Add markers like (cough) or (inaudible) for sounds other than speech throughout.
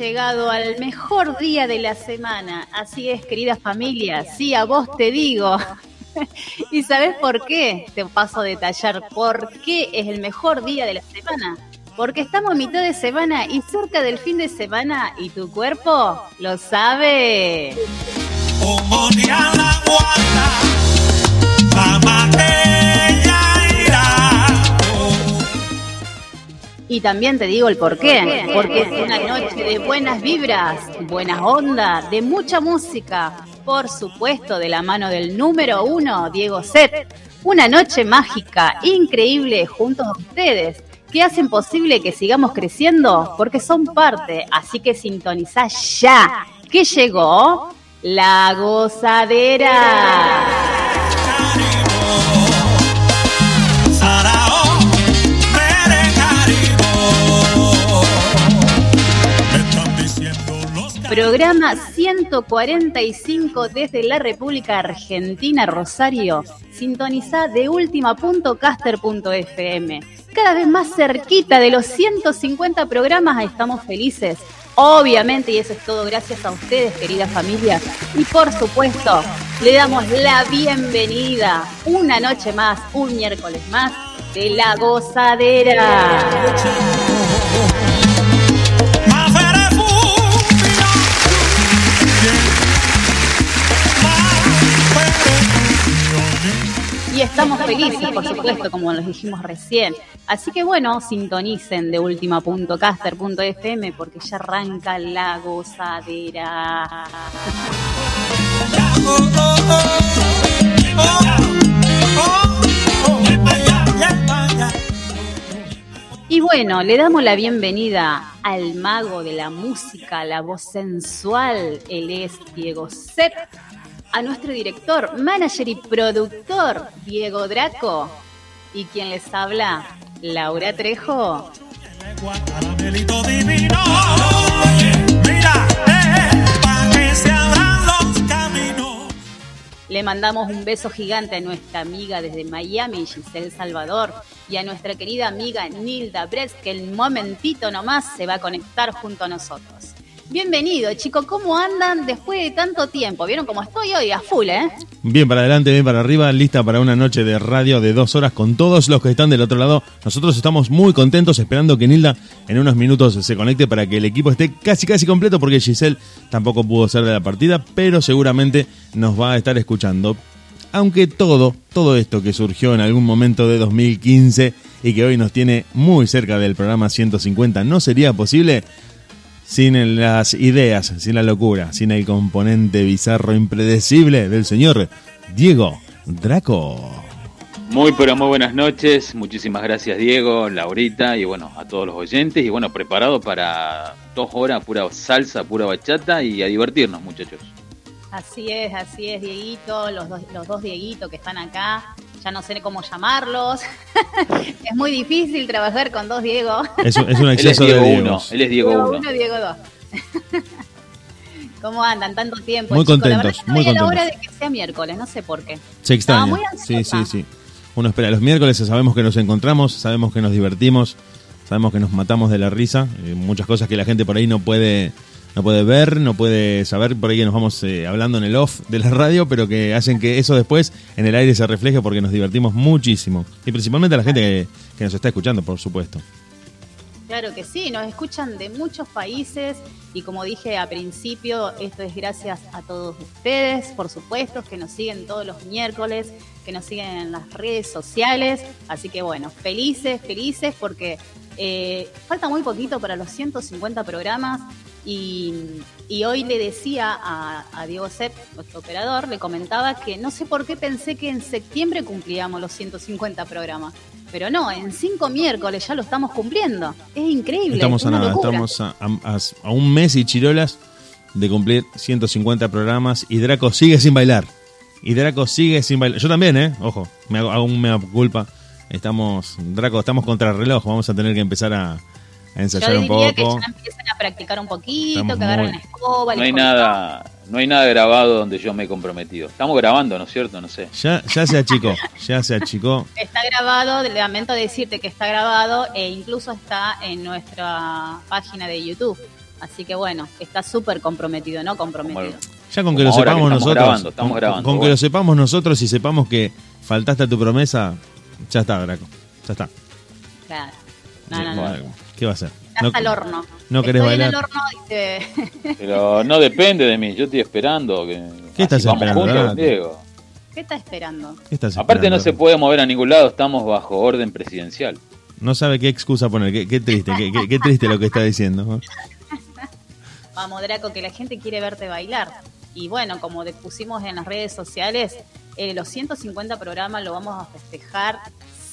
Llegado al mejor día de la semana. Así es, queridas familias. Sí, a vos te digo. (laughs) ¿Y sabes por qué? Te paso a detallar por qué es el mejor día de la semana. Porque estamos a mitad de semana y cerca del fin de semana y tu cuerpo lo sabe. Y también te digo el por qué. Porque es una noche de buenas vibras, buenas ondas, de mucha música. Por supuesto, de la mano del número uno, Diego Set. Una noche mágica, increíble, junto a ustedes, que hacen posible que sigamos creciendo porque son parte. Así que sintoniza ya, que llegó la gozadera. Programa 145 desde la República Argentina, Rosario. Sintoniza de última.caster.fm. Cada vez más cerquita de los 150 programas estamos felices. Obviamente, y eso es todo gracias a ustedes, queridas familias. Y por supuesto, le damos la bienvenida una noche más, un miércoles más, de la gozadera. Estamos felices, por supuesto, como los dijimos recién. Así que bueno, sintonicen de última.caster.fm porque ya arranca la gozadera. Y bueno, le damos la bienvenida al mago de la música, la voz sensual. Él es Diego Sepp a nuestro director, manager y productor, Diego Draco. Y quien les habla, Laura Trejo. Eh, caminos. Le mandamos un beso gigante a nuestra amiga desde Miami, Giselle Salvador, y a nuestra querida amiga Nilda Bres, que en momentito nomás se va a conectar junto a nosotros. Bienvenido, chicos, ¿cómo andan después de tanto tiempo? ¿Vieron cómo estoy hoy a full, eh? Bien para adelante, bien para arriba, lista para una noche de radio de dos horas con todos los que están del otro lado. Nosotros estamos muy contentos esperando que Nilda en unos minutos se conecte para que el equipo esté casi casi completo porque Giselle tampoco pudo ser de la partida, pero seguramente nos va a estar escuchando. Aunque todo, todo esto que surgió en algún momento de 2015 y que hoy nos tiene muy cerca del programa 150 no sería posible sin las ideas, sin la locura, sin el componente bizarro impredecible del señor Diego Draco. Muy pero muy buenas noches, muchísimas gracias Diego, Laurita y bueno, a todos los oyentes y bueno, preparado para dos horas pura salsa, pura bachata y a divertirnos muchachos. Así es, así es, Dieguito, los dos, los dos Dieguitos que están acá, ya no sé cómo llamarlos. (laughs) es muy difícil trabajar con dos Diego. Es, un- es un (laughs) Él es exceso de Diego. 1, él es Diego 1. uno, Diego dos. (laughs) ¿Cómo andan? Tanto tiempo. Muy chicos? La contentos, que muy a la hora de contentos. que sea miércoles, no sé por qué. Se extraña. Muy Sí, sí, sí. Uno espera los miércoles, sabemos que nos encontramos, sabemos que nos divertimos, sabemos que nos matamos de la risa. eh, muchas cosas que la gente por ahí no puede, no puede ver, no puede saber, por ahí que nos vamos eh, hablando en el off de la radio, pero que hacen que eso después en el aire se refleje porque nos divertimos muchísimo. Y principalmente a la gente que, nos está escuchando, por supuesto. Claro que sí, nos escuchan de muchos países y como dije a principio, esto es gracias a todos ustedes, por supuesto, que nos siguen todos los miércoles, que nos siguen en las redes sociales. Así que bueno, felices, felices porque eh, falta muy poquito para los 150 programas y, y hoy le decía a, a Diego Sepp, nuestro operador, le comentaba que no sé por qué pensé que en septiembre cumplíamos los 150 programas. Pero no, en cinco miércoles ya lo estamos cumpliendo. Es increíble. Estamos es a una nada, locura. estamos a, a- a un mes y chirolas de cumplir 150 programas y Draco sigue sin bailar. Y Draco sigue sin bailar. Yo también, ¿eh? Ojo, me hago, hago un mea culpa. Estamos, Draco, estamos contra el reloj. Vamos a tener que empezar a, a Yo ensayar un diría que poco. ya empiecen a practicar un poquito, Estamos que agarren muy- la escoba. No hay nada, no hay nada grabado donde yo me he comprometido. Estamos grabando, ¿no es cierto? No sé. Ya, ya se achicó, (laughs) ya se achicó. Está grabado, lamento decirte que está grabado e incluso está en nuestra página de YouTube. Así que bueno, está súper comprometido, ¿no? Comprometido. Ya con que Como lo que sepamos estamos nosotros, grabando, estamos con, grabando, con que bueno. lo sepamos nosotros y sepamos que faltaste a tu promesa, ya está, Draco. Ya está. Claro. No, no, no. ¿Qué va a hacer? Estás al horno. no querés Estoy en bailar. el horno, dice. (laughs) Pero no depende de mí. Yo estoy esperando. Que, ¿Qué estás así esperando, juntos? Diego. ¿Qué está esperando? ¿Qué estás Aparte no se puede mover a ningún lado. Estamos bajo orden presidencial. No sabe qué excusa poner. Qué, qué triste, qué, qué- qué triste lo que está diciendo. (laughs) Vamos, Draco, que la gente quiere verte bailar. Y bueno, como de- pusimos en las redes sociales, eh, los 150 programas lo vamos a festejar,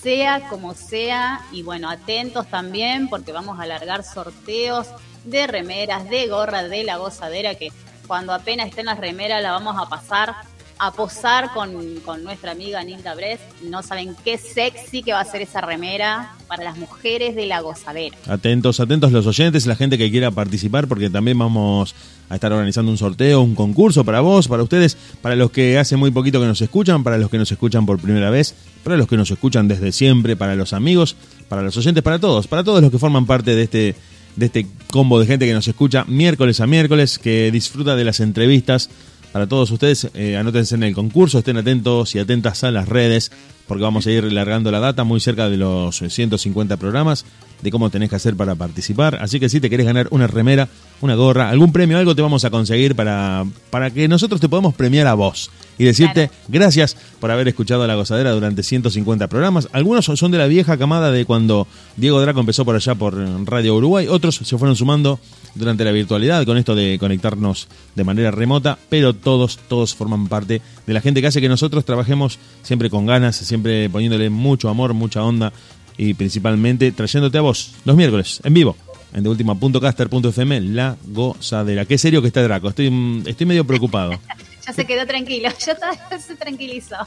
sea como sea. Y bueno, atentos también, porque vamos a alargar sorteos de remeras, de gorras, de la gozadera, que cuando apenas estén las remeras la vamos a pasar a posar con, con nuestra amiga Nilda Bres. No saben qué sexy que va a ser esa remera para las mujeres de la gozadera. Atentos, atentos los oyentes, la gente que quiera participar, porque también vamos a estar organizando un sorteo, un concurso para vos, para ustedes, para los que hace muy poquito que nos escuchan, para los que nos escuchan por primera vez, para los que nos escuchan desde siempre, para los amigos, para los oyentes, para todos, para todos los que forman parte de este de este combo de gente que nos escucha miércoles a miércoles, que disfruta de las entrevistas. Para todos ustedes, eh, anótense en el concurso, estén atentos y atentas a las redes, porque vamos a ir largando la data muy cerca de los eh, 150 programas de cómo tenés que hacer para participar. Así que si te querés ganar una remera, una gorra, algún premio, algo te vamos a conseguir para, para que nosotros te podamos premiar a vos y decirte gracias por haber escuchado La Gozadera durante 150 programas. Algunos son- son de la vieja camada de cuando Diego Draco empezó por allá por eh, Radio Uruguay, otros se fueron sumando durante la virtualidad con esto de conectarnos de manera remota, pero todos, todos forman parte de la gente que hace que nosotros trabajemos siempre con ganas, siempre poniéndole mucho amor, mucha onda y principalmente trayéndote a vos los miércoles en vivo en deultima.caster.fm La Gozadera. Qué serio que está Draco, estoy, mm, estoy medio preocupado. (laughs) Ya se quedó tranquilo, ya (laughs) se tranquilizó.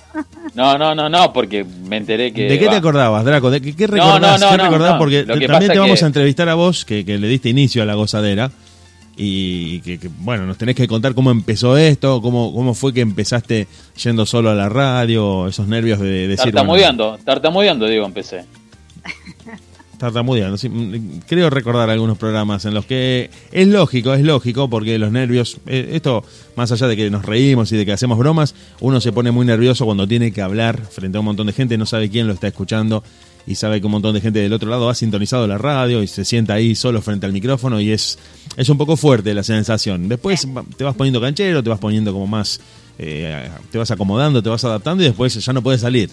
No, no, no, no, porque me enteré que. ¿De qué va. te acordabas, Draco? ¿De qué, qué recordás? no, no, ¿Qué recordás? no. Porque también te vamos que- a entrevistar a vos, que, que le diste inicio a la gozadera. Y que, que, bueno, nos tenés que contar cómo empezó esto, cómo, cómo fue que empezaste yendo solo a la radio, esos nervios de, de decir. bueno, Tartamudeando, tartamudeando, digo, empecé. tartamudeando. sí, mm, creo recordar algunos programas en los que es lógico, es lógico, porque los nervios, eh, esto más allá de que nos reímos y de que hacemos bromas, uno se pone muy nervioso cuando tiene que hablar frente a un montón de gente, no sabe quién lo está escuchando y sabe que un montón de gente del otro lado ha sintonizado la radio y se sienta ahí solo frente al micrófono y es, es un poco fuerte la sensación. Después te vas poniendo canchero, te vas poniendo como más, eh, te vas acomodando, te vas adaptando y después ya no puedes salir.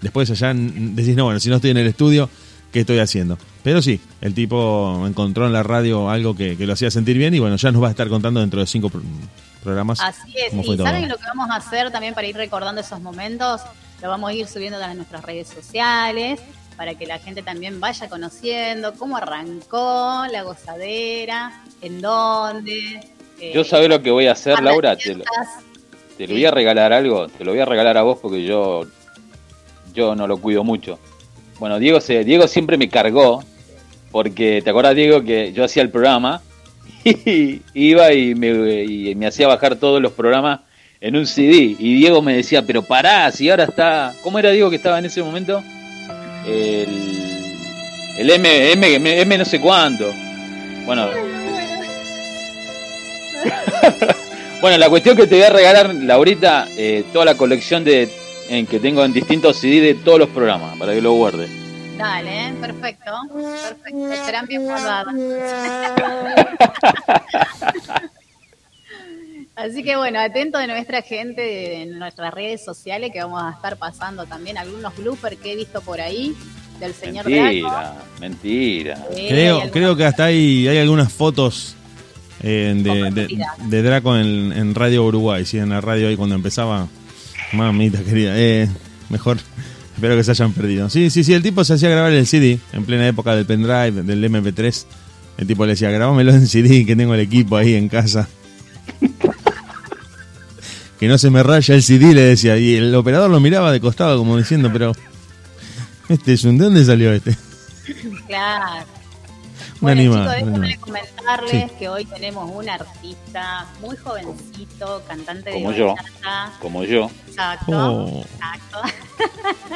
Después allá decís, no, bueno, si no estoy en el estudio, ¿qué estoy haciendo? Pero sí, el tipo encontró en la radio algo que, que lo hacía sentir bien y bueno, ya nos va a estar contando dentro de cinco pro- programas. Así es, y. ¿saben lo que vamos a hacer también para ir recordando esos momentos? Lo vamos a ir subiendo a nuestras redes sociales para que la gente también vaya conociendo cómo arrancó la gozadera, en dónde. eh, Yo sabés lo que voy a hacer, Laura. Te lo, te lo voy a regalar algo. Te lo voy a regalar a vos porque yo, yo no lo cuido mucho. Bueno, Diego, se, Diego siempre me cargó porque, ¿te acuerdas, Diego, que yo hacía el programa (laughs) y iba y me, y me hacía bajar todos los programas en un CD? Y Diego me decía, pero pará, si ahora está... ¿Cómo era Diego que estaba en ese momento? El, el M, M, M, M no sé cuánto. Bueno, (laughs) Bueno, la cuestión que te voy a regalar, Laurita, eh, toda la colección de en que tengo en distintos CD de todos los programas, para que lo guardes. Dale, ¿eh? perfecto. Perfecto. Serán bien guardadas. (laughs) (laughs) Así que bueno, atento de nuestra gente en nuestras redes sociales que vamos a estar pasando también algunos bloopers que he visto por ahí del señor Draco. Mentira, mentira. Eh, Creo, creo que hasta hay, hay algunas fotos eh, de, de, Compartida. de Draco en, en Radio Uruguay, sí, en la radio ahí cuando empezaba. Mamita querida, eh, mejor. Espero que se hayan perdido. Sí, sí, sí, el tipo se hacía grabar el CD en plena época del pendrive, del MP3. El tipo le decía, grabámelo en CD, que tengo el equipo ahí en casa. (laughs) que no se me raya el CD, le decía. Y el operador lo miraba de costado como diciendo, pero... Este es un... ¿De dónde salió este? Claro. Un Bueno, animal, chicos, déjenme comentarles Sí. que hoy tenemos un artista muy jovencito, cantante de Como yo. bachata. Como yo. Exacto. Oh. Exacto.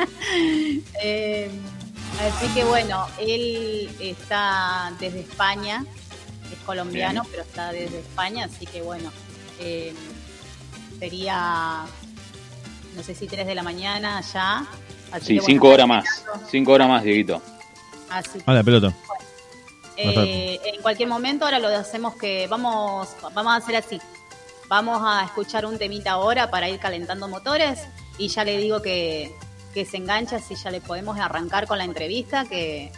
(laughs) Eh, así que bueno, él está desde España, es colombiano, Bien. pero está desde España, así que bueno, eh, sería, no sé si 3 de la mañana ya. Así Sí, que, bueno, cinco horas estamos más. esperando. Cinco horas más, Dieguito. Así A la pelota. eh, en cualquier momento ahora lo hacemos que vamos vamos a hacer así. Vamos a escuchar un temita ahora para ir calentando motores y ya le digo que, que se engancha si ya le podemos arrancar con la entrevista que,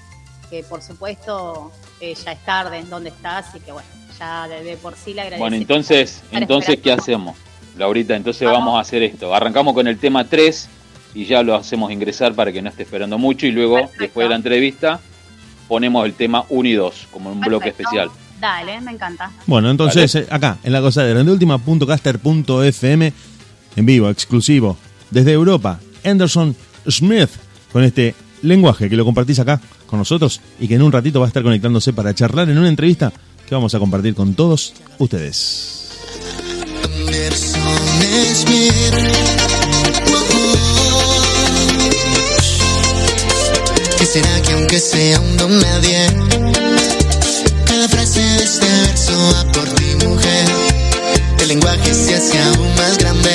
que por supuesto eh, ya es tarde en donde está, así que bueno, ya de, de por sí le agradezco. Bueno, entonces, entonces ¿qué hacemos? Laurita, entonces Vamos. vamos a hacer esto. Arrancamos con el tema 3 y ya lo hacemos ingresar para que no esté esperando mucho y luego, Perfecto. después de la entrevista, ponemos el tema 1 y 2 como un bloque especial. Dale, me encanta. Bueno, entonces eh, acá, en la cosadera, de última.caster.fm, en vivo, exclusivo, desde Europa, Anderson Smith, con este lenguaje que lo compartís acá con nosotros y que en un ratito va a estar conectándose para charlar en una entrevista que vamos a compartir con todos ustedes. Que aunque sea un don nadie? Cada frase de este verso va por ti, mujer. El lenguaje se hace aún más grande.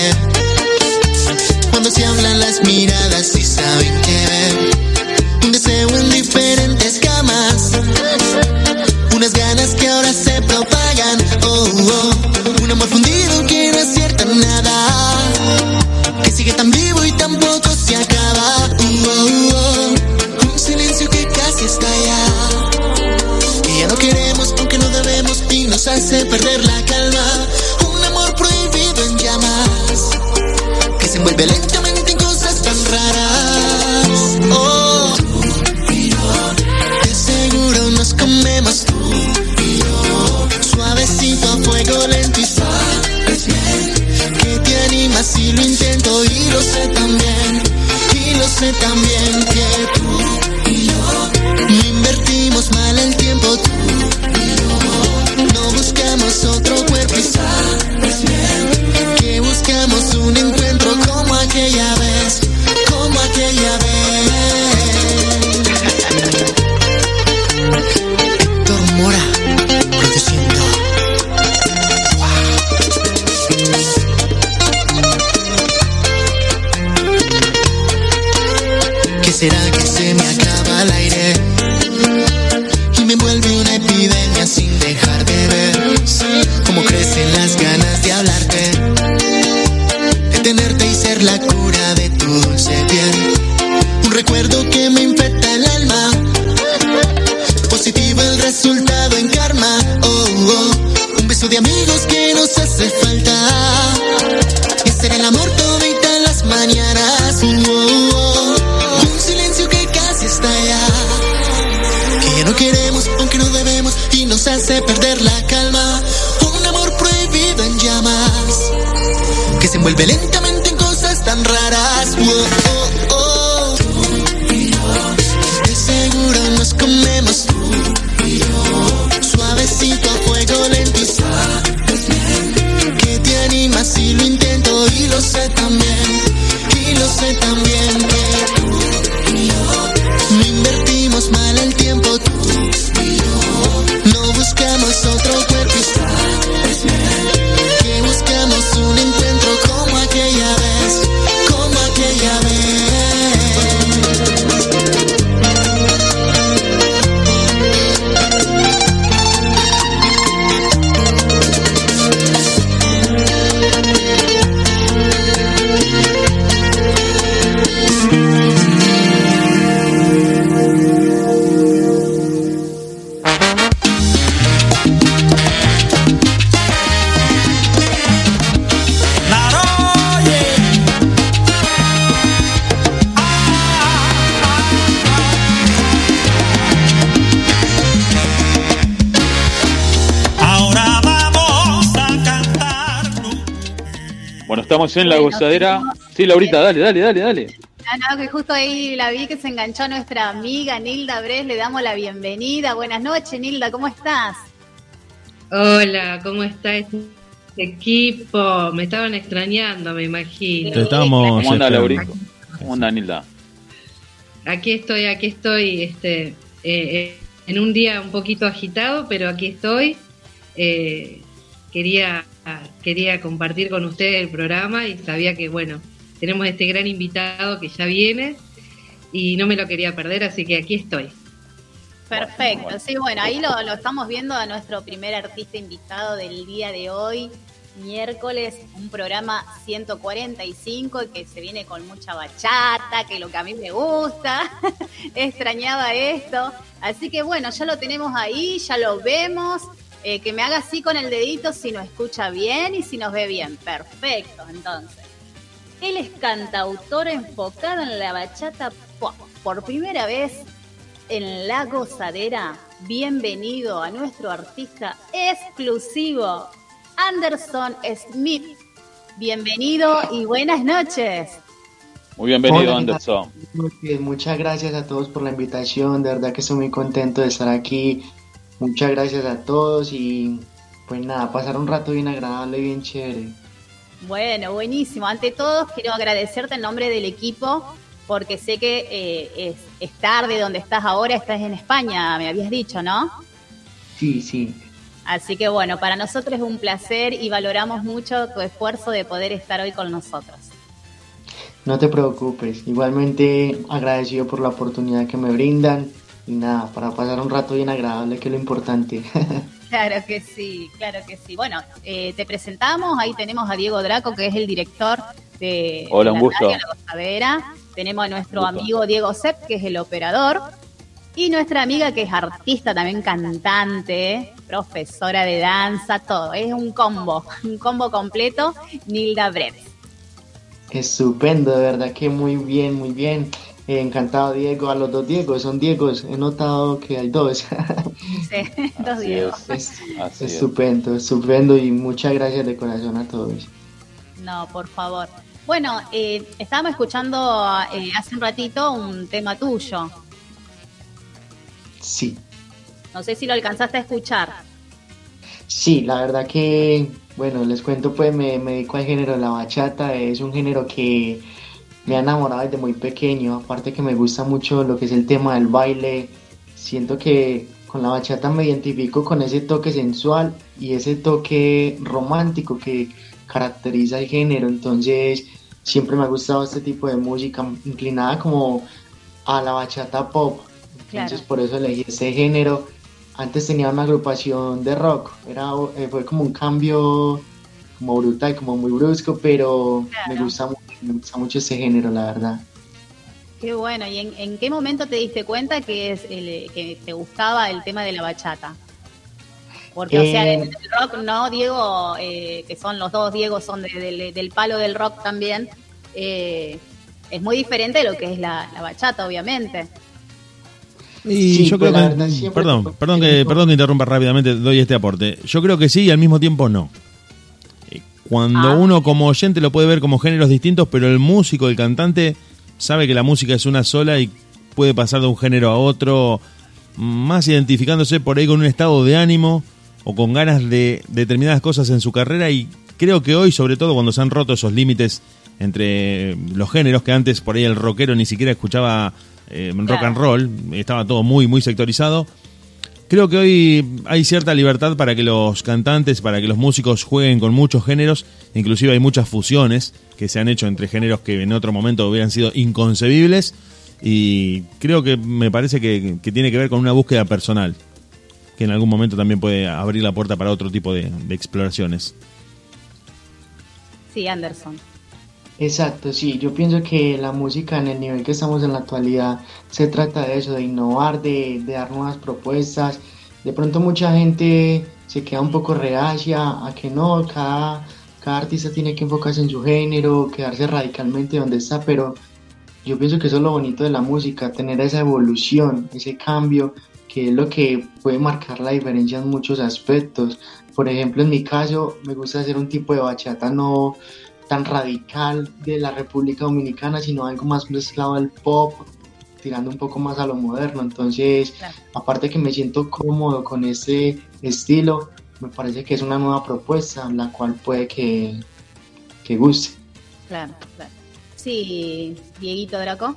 Cuando se hablan las miradas y saben que. Un deseo en diferentes camas. Unas ganas que ahora se propagan. Oh, oh. Un amor fundido tan vivo y tampoco se acaba. Uh, oh, oh. Un silencio que casi está allá. Y ya no queremos aunque no debemos y nos hace perder la calma. Un amor prohibido en llamas. Que se envuelve lentamente y lo intento y lo sé también. Y lo sé también que tú y yo no invertimos mal el tiempo tú y yo. No buscamos otro estamos en la Bueno, gozadera. Sí, Laurita, dale, dale, dale, dale. Ah, no, que justo ahí la vi que se enganchó nuestra amiga Nilda Bres, le damos la bienvenida. Buenas noches, Nilda, ¿cómo estás? Hola, ¿cómo está este equipo? Me estaban extrañando, me imagino. Te estamos ¿Cómo anda. Laurita? ¿Cómo anda, Nilda? Aquí estoy, aquí estoy, este, eh, eh, en un día un poquito agitado, pero aquí estoy. Eh, quería, quería compartir con ustedes el programa y sabía que, bueno, tenemos este gran invitado que ya viene y no me lo quería perder, así que aquí estoy. Perfecto, sí, bueno, ahí lo, estamos viendo a nuestro primer artista invitado del día de hoy, miércoles, un programa 145 que se viene con mucha bachata, que lo que a mí me gusta, (laughs) extrañaba esto, así que bueno, ya lo tenemos ahí, ya lo vemos, eh, que me haga así con el dedito si nos escucha bien y si nos ve bien, perfecto, entonces. Él es cantautor enfocado en la bachata pop. Por primera vez en La Gozadera, bienvenido a nuestro artista exclusivo, Anderson Smith. Bienvenido y buenas noches. Muy bienvenido. Anderson. Muy bien, muchas gracias a todos por la invitación, de verdad que estoy muy contento de estar aquí. Muchas gracias a todos y pues nada, pasar un rato bien agradable, bien chévere. Bueno, buenísimo. Ante todo, quiero agradecerte en nombre del equipo porque sé que eh, es, es tarde donde estás ahora, estás en España, me habías dicho, ¿no? Sí, sí. Así que bueno, para nosotros es un placer y valoramos mucho tu esfuerzo de poder estar hoy con nosotros. No te preocupes, igualmente agradecido por la oportunidad que me brindan y nada, para pasar un rato bien agradable, que es lo importante. (laughs) Claro que sí, claro que sí. Bueno, eh, te presentamos, ahí tenemos a Diego Draco, que es el director de, Hola, de un la gusto. radio La Gozadera. Tenemos a nuestro Un gusto. amigo Diego Sepp, que es el operador. Y nuestra amiga, que es artista, también cantante, profesora de danza, todo. Es un combo, un combo completo, Nilda Brett. Estupendo, de verdad que muy bien, muy bien. Eh, encantado Diego, a los dos Diegos, son Diegos, he notado que hay dos. (laughs) Sí, (laughs) dos Así Diego. es. Es- Así es. estupendo, estupendo y muchas gracias de corazón a todos. No, por favor. Bueno, eh, estábamos escuchando eh, hace un ratito un tema tuyo. Sí. No sé si lo alcanzaste a escuchar. Sí, la verdad que, bueno, les cuento, pues me, me dedico al género de la bachata, es un género que me ha enamorado desde muy pequeño, aparte que me gusta mucho lo que es el tema del baile, siento que con la bachata me identifico con ese toque sensual y ese toque romántico que caracteriza el género, entonces siempre me ha gustado este tipo de música inclinada como a la bachata pop, entonces Claro. por eso elegí ese género. Antes tenía una agrupación de rock, era, eh, fue como un cambio como brutal, como muy brusco, pero Claro. me gusta mucho, me gusta mucho ese género, la verdad. Qué bueno. ¿Y en, en qué momento te diste cuenta que, es el, que te gustaba el tema de la bachata? Porque, o sea, Eh, del del rock, no, Diego, eh, que son los dos Diego, son de- del- del palo del rock también. eh, es muy diferente de lo que es la, la bachata, obviamente. Y Sí, yo pues creo la que. Perdón, perdón que, perdón que interrumpa rápidamente, doy este aporte. Yo creo que sí y al mismo tiempo no. Cuando Ah. uno como oyente lo puede ver como géneros distintos, pero el músico, el cantante, sabe que la música es una sola y puede pasar de un género a otro, más identificándose por ahí con un estado de ánimo o con ganas de determinadas cosas en su carrera y creo que hoy, sobre todo cuando se han roto esos límites entre los géneros que antes por ahí el rockero ni siquiera escuchaba eh, rock Claro. and roll, estaba todo muy muy sectorizado. Creo que hoy hay cierta libertad para que los cantantes, para que los músicos jueguen con muchos géneros, inclusive hay muchas fusiones que se han hecho entre géneros que en otro momento hubieran sido inconcebibles y creo que me parece que, tiene que ver con una búsqueda personal, que en algún momento también puede abrir la puerta para otro tipo de, de exploraciones. Sí, Anderson. Exacto, sí, yo pienso que la música en el nivel que estamos en la actualidad se trata de eso, de innovar, de, dar nuevas propuestas. De pronto mucha gente se queda un poco reacia a que no, cada, cada artista tiene que enfocarse en su género, quedarse radicalmente donde está, pero yo pienso que eso es lo bonito de la música, tener esa evolución, ese cambio, que es lo que puede marcar la diferencia en muchos aspectos. Por ejemplo, en mi caso, me gusta hacer un tipo de bachata no tan radical de la República Dominicana, sino algo más mezclado al pop, tirando un poco más a lo moderno. Entonces, Claro. aparte que me siento cómodo con ese estilo, me parece que es una nueva propuesta, la cual puede que, que guste. Claro, claro. Sí, Dieguito Draco.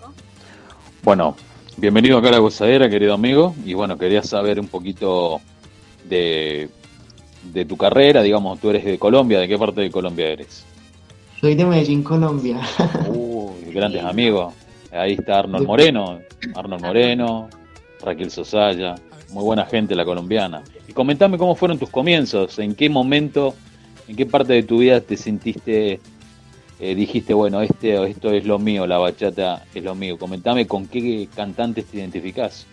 Bueno, bienvenido acá a la gozadera, querido amigo. Y bueno, quería saber un poquito de, de tu carrera. Digamos, tú eres de Colombia. ¿De qué parte de Colombia eres? Soy de Medellín, Colombia. Uy, (laughs) grandes amigos. Ahí está Arnold Moreno. Arnold Moreno, Raquel Sosaya. Muy buena gente la colombiana. Y comentame cómo fueron tus comienzos. ¿En qué momento, en qué parte de tu vida te sentiste, eh, dijiste, bueno, este, esto es lo mío, la bachata es lo mío? Comentame con qué cantantes te identificás.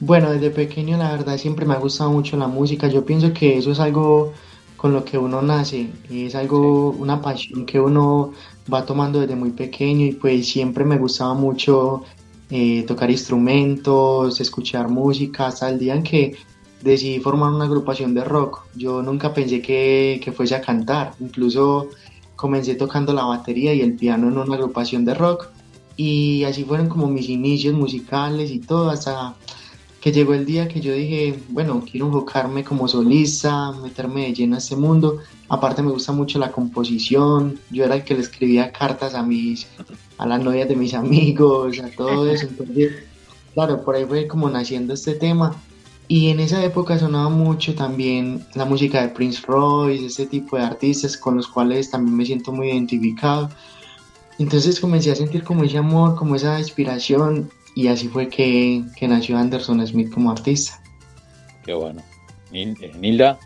Bueno, desde pequeño la verdad siempre me ha gustado mucho la música. Yo pienso que eso es algo con lo que uno nace, y es algo, una pasión que uno va tomando desde muy pequeño y pues siempre me gustaba mucho eh, tocar instrumentos, escuchar música, hasta el día en que decidí formar una agrupación de rock. Yo nunca pensé que, que fuese a cantar, incluso comencé tocando la batería y el piano en una agrupación de rock y así fueron como mis inicios musicales y todo hasta que llegó el día que yo dije, bueno, quiero enfocarme como solista, meterme de lleno a este mundo. Aparte me gusta mucho la composición, yo era el que le escribía cartas a mis, a las novias de mis amigos, a todo eso. Entonces, claro, por ahí fue como naciendo este tema. Y en esa época sonaba mucho también la música de Prince Royce, ese tipo de artistas con los cuales también me siento muy identificado. Entonces comencé a sentir como ese amor, como esa inspiración y así fue que, que nació Anderson Smith como artista. Qué bueno. Eh, Nilda,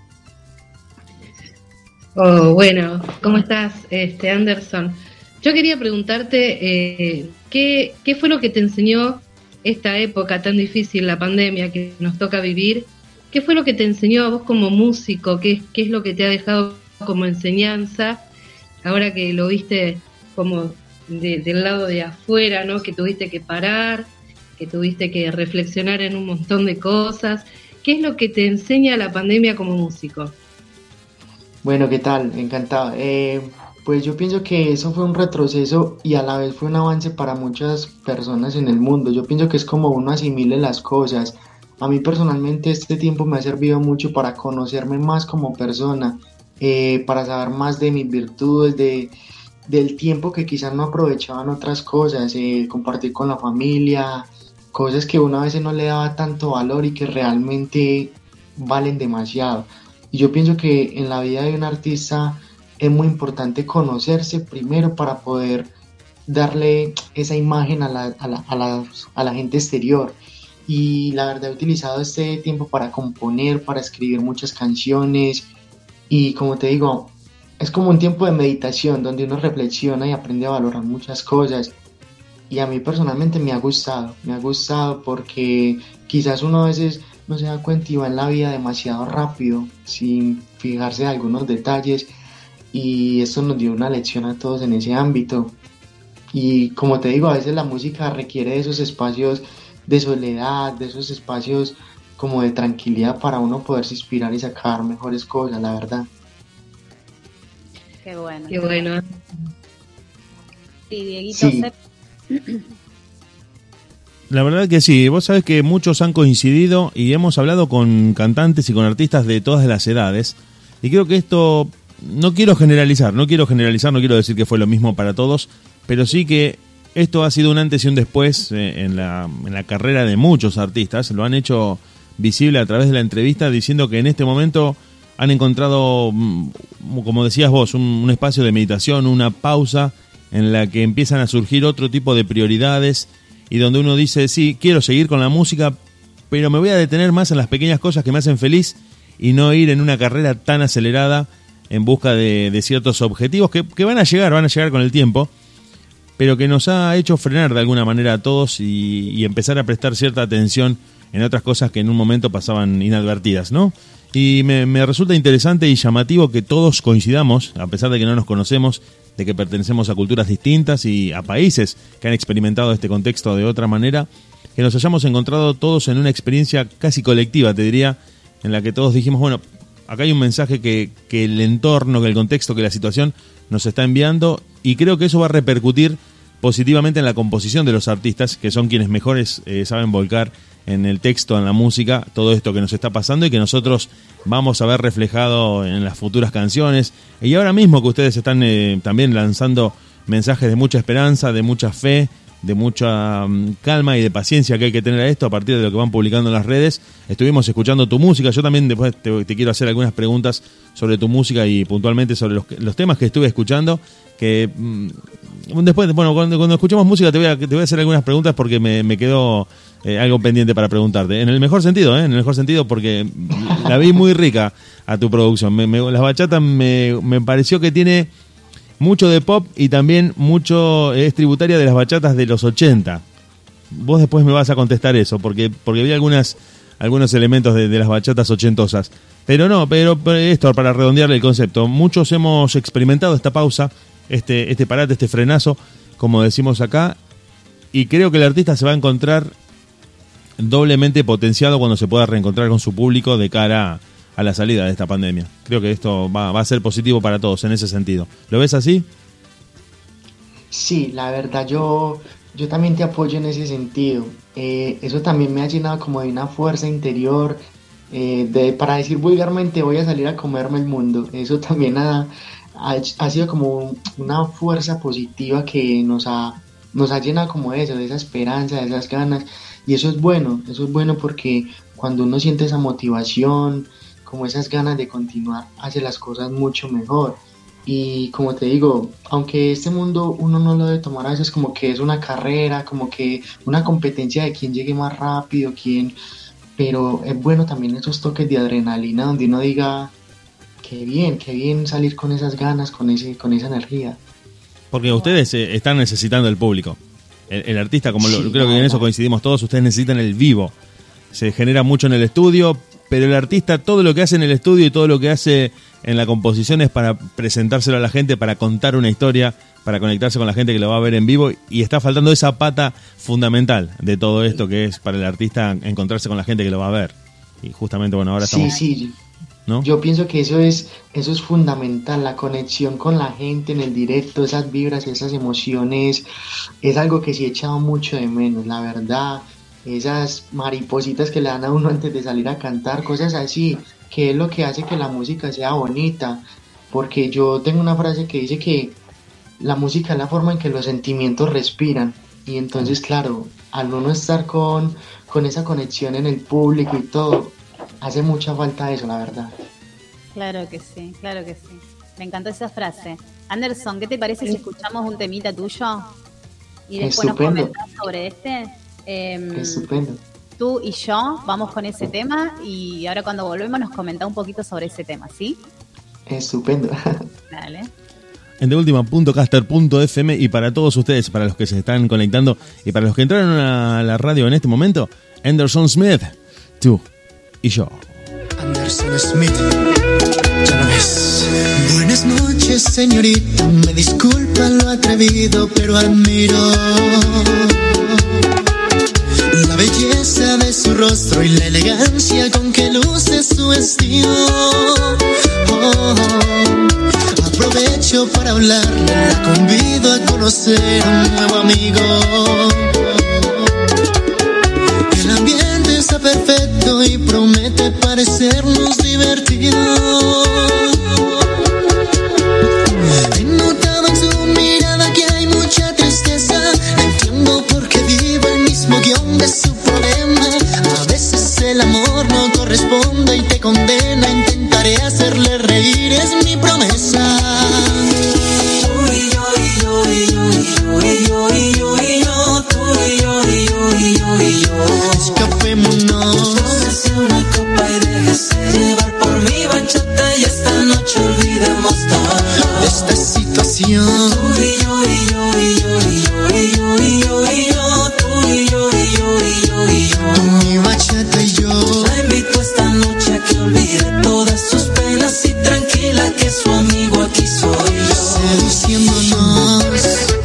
Oh, bueno, ¿cómo estás, este Anderson? Yo quería preguntarte eh, ¿qué, qué fue lo que te enseñó esta época tan difícil, la pandemia que nos toca vivir. ¿Qué fue lo que te enseñó a vos como músico? ¿Qué, qué es lo que te ha dejado como enseñanza? Ahora que lo viste como de- del lado de afuera, ¿no? Que tuviste que parar, que tuviste que reflexionar en un montón de cosas. ¿Qué es lo que te enseña la pandemia como músico? Bueno, ¿qué tal? Encantado. Eh, pues yo pienso que eso fue un retroceso y a la vez fue un avance para muchas personas en el mundo. Yo pienso que es como uno asimile las cosas. A mí personalmente este tiempo me ha servido mucho para conocerme más como persona, eh, para saber más de mis virtudes, de, del tiempo que quizás no aprovechaban otras cosas, eh, compartir con la familia, cosas que uno a veces no le daba tanto valor y que realmente valen demasiado. Y yo pienso que en la vida de un artista es muy importante conocerse primero para poder darle esa imagen a la, a la, a la, a la gente exterior. Y la verdad he utilizado este tiempo para componer, para escribir muchas canciones. Y como te digo, es como un tiempo de meditación donde uno reflexiona y aprende a valorar muchas cosas. Y a mí personalmente me ha gustado, me ha gustado porque quizás uno a veces no se da cuenta y va en la vida demasiado rápido, sin fijarse en algunos detalles. Y esto nos dio una lección a todos en ese ámbito. Y como te digo, a veces la música requiere de esos espacios de soledad, de esos espacios como de tranquilidad para uno poderse inspirar y sacar mejores cosas, la verdad. Qué bueno. Qué bueno. Sí, Dieguito, Sí. La verdad que sí, vos sabés que muchos han coincidido y hemos hablado con cantantes y con artistas de todas las edades. Y creo que esto, no quiero generalizar, no quiero generalizar, no quiero decir que fue lo mismo para todos, pero sí que esto ha sido un antes y un después eh, en, la, en la carrera de muchos artistas. Lo han hecho visible a través de la entrevista diciendo que en este momento han encontrado, mm, como decías vos, un, espacio de meditación, una pausa en la que empiezan a surgir otro tipo de prioridades y donde uno dice, sí, quiero seguir con la música, pero me voy a detener más en las pequeñas cosas que me hacen feliz y no ir en una carrera tan acelerada en busca de, ciertos objetivos que, que van a llegar, van a llegar con el tiempo, pero que nos ha hecho frenar de alguna manera a todos y, y empezar a prestar cierta atención en otras cosas que en un momento pasaban inadvertidas, ¿no? Y me, resulta interesante y llamativo que todos coincidamos, a pesar de que no nos conocemos, de que pertenecemos a culturas distintas y a países que han experimentado este contexto de otra manera, que nos hayamos encontrado todos en una experiencia casi colectiva, te diría, en la que todos dijimos, bueno, acá hay un mensaje que, que el entorno, que el contexto, que la situación nos está enviando y creo que eso va a repercutir positivamente en la composición de los artistas, que son quienes mejores eh, saben volcar en el texto, en la música, todo esto que nos está pasando y que nosotros vamos a ver reflejado en las futuras canciones. Y ahora mismo que ustedes están eh, también lanzando mensajes de mucha esperanza, de mucha fe, de mucha mm, calma y de paciencia que hay que tener a esto a partir de lo que van publicando en las redes. Estuvimos escuchando tu música, yo también después te, quiero hacer algunas preguntas sobre tu música y puntualmente sobre los, los temas que estuve escuchando, que mm, después, bueno, cuando, cuando escuchemos música te voy a, te voy a hacer algunas preguntas porque me, me quedó eh, algo pendiente para preguntarte. En el mejor sentido, ¿eh? En el mejor sentido porque la vi muy rica a tu producción. Las bachatas me, me pareció que tiene mucho de pop y también mucho es tributaria de las bachatas de los 80. Vos después me vas a contestar eso, porque, porque vi algunas, algunos elementos de, de las bachatas ochentosas. Pero no, pero, pero esto para redondearle el concepto. Muchos hemos experimentado esta pausa, este, este parate, este frenazo, como decimos acá, y creo que el artista se va a encontrar doblemente potenciado cuando se pueda reencontrar con su público de cara a, la salida de esta pandemia. Creo que esto va, a ser positivo para todos en ese sentido. ¿Lo ves así? Sí, la verdad yo, yo también te apoyo en ese sentido. Eh, eso también me ha llenado como de una fuerza interior, eh, de, para decir vulgarmente voy a salir a comerme el mundo. Eso también ha, ha, ha sido como una fuerza positiva que nos ha, nos ha llenado como de eso, de esa esperanza, de esas ganas. Y eso es bueno, eso es bueno porque cuando uno siente esa motivación, como esas ganas de continuar, hace las cosas mucho mejor. Y como te digo, aunque este mundo uno no lo debe tomar a veces como que es una carrera, como que una competencia de quién llegue más rápido, quién... Pero es bueno también esos toques de adrenalina donde uno diga, qué bien, qué bien salir con esas ganas, con, ese, con esa energía. Porque ustedes eh, están necesitando el público. El, el artista, como lo- Sí, creo que en eso coincidimos todos, ustedes necesitan el vivo. Se genera mucho en el estudio, pero el artista todo lo que hace en el estudio y todo lo que hace en la composición es para presentárselo a la gente, para contar una historia, para conectarse con la gente que lo va a ver en vivo y está faltando esa pata fundamental de todo esto que es para el artista encontrarse con la gente que lo va a ver. Y justamente, bueno, ahora Sí, estamos... sí, ¿no? Yo pienso que eso es, eso es fundamental, la conexión con la gente en el directo, esas vibras, esas emociones, es algo que sí he echado mucho de menos, la verdad, esas maripositas que le dan a uno antes de salir a cantar, cosas así, que es lo que hace que la música sea bonita, porque yo tengo una frase que dice que la música es la forma en que los sentimientos respiran, y entonces claro, al uno estar con, con esa conexión en el público y todo, hace mucha falta eso, la verdad. Claro que sí, claro que sí. Me encantó esa frase. Anderson, ¿qué te parece si escuchamos un temita tuyo? Y después Estupendo. nos comentás sobre este. Em, Estupendo. tú y yo vamos con ese tema y ahora cuando volvemos nos comenta un poquito sobre ese tema, ¿sí? Estupendo. (laughs) Dale. en deultima.caster.fm y para todos ustedes, para los que se están conectando y para los que entraron a la radio en este momento, Anderson Smith, tú y yo. Anderson Smith, ya no ves. Buenas noches, señorita. Me disculpa lo atrevido, pero admiro la belleza de su rostro y la elegancia con que luce su vestido. Oh, aprovecho para hablarle, la convido a conocer un nuevo amigo. Está perfecto y promete parecernos divertido. He notado en su mirada que hay mucha tristeza. Entiendo por qué vive el mismo guion de su problema. A veces el amor no corresponde y te condena. Intentaré hacerle reír, es mi promesa. Tú y yo, y yo, y yo, y yo, y yo. Escapémonos. Tómese una copa y déjese llevar por mi bachata y esta noche olvidemos todo. Esta situación. Tú y yo, y yo, y yo, y yo, y yo, y yo, y yo. Tú y yo, y yo, y yo, y yo. Mi bachata y yo. La invito esta noche a que olvide todas sus penas y tranquila que su amigo aquí soy yo. Seduciéndonos.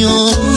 Situación.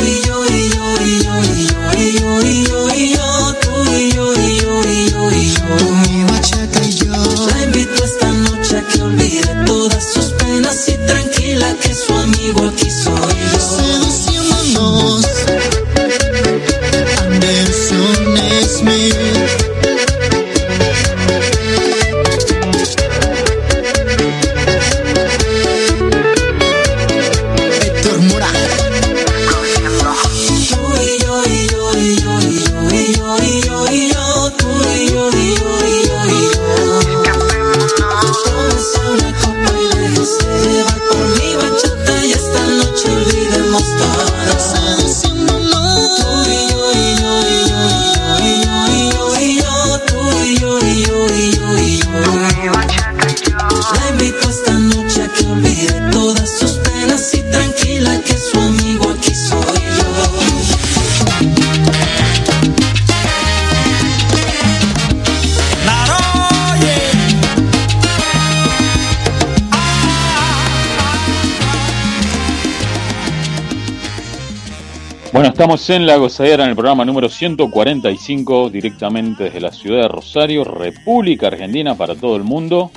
Estamos en La Gozadera en el programa número 145, directamente desde la ciudad de Rosario, República Argentina, para todo el mundo.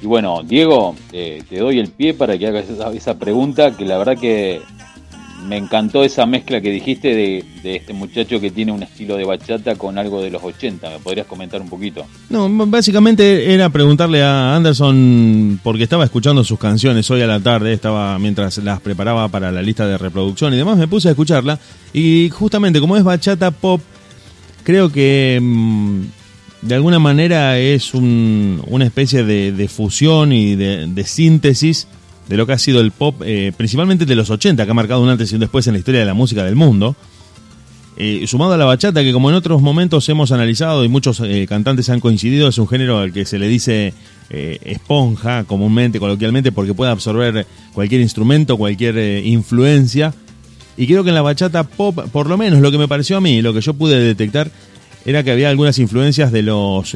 Y bueno, Diego, eh, te doy el pie para que hagas esa, esa pregunta, que la verdad que me encantó esa mezcla que dijiste de, este muchacho que tiene un estilo de bachata con algo de los 80. ¿Me podrías comentar un poquito? No, básicamente era preguntarle a Anderson, porque estaba escuchando sus canciones hoy a la tarde, estaba mientras las preparaba para la lista de reproducción y demás, me puse a escucharla. Y justamente como es bachata pop, creo que mm, de alguna manera es un- una especie de, de fusión y de, de síntesis de lo que ha sido el pop, eh, principalmente de los 80, que ha marcado un antes y un después en la historia de la música del mundo. Eh, sumado a la bachata, que como en otros momentos hemos analizado y muchos eh, cantantes han coincidido, es un género al que se le dice esponja comúnmente, coloquialmente, porque puede absorber cualquier instrumento, cualquier influencia. Y creo que en la bachata pop, por lo menos lo que me pareció a mí, lo que yo pude detectar, era que había algunas influencias de los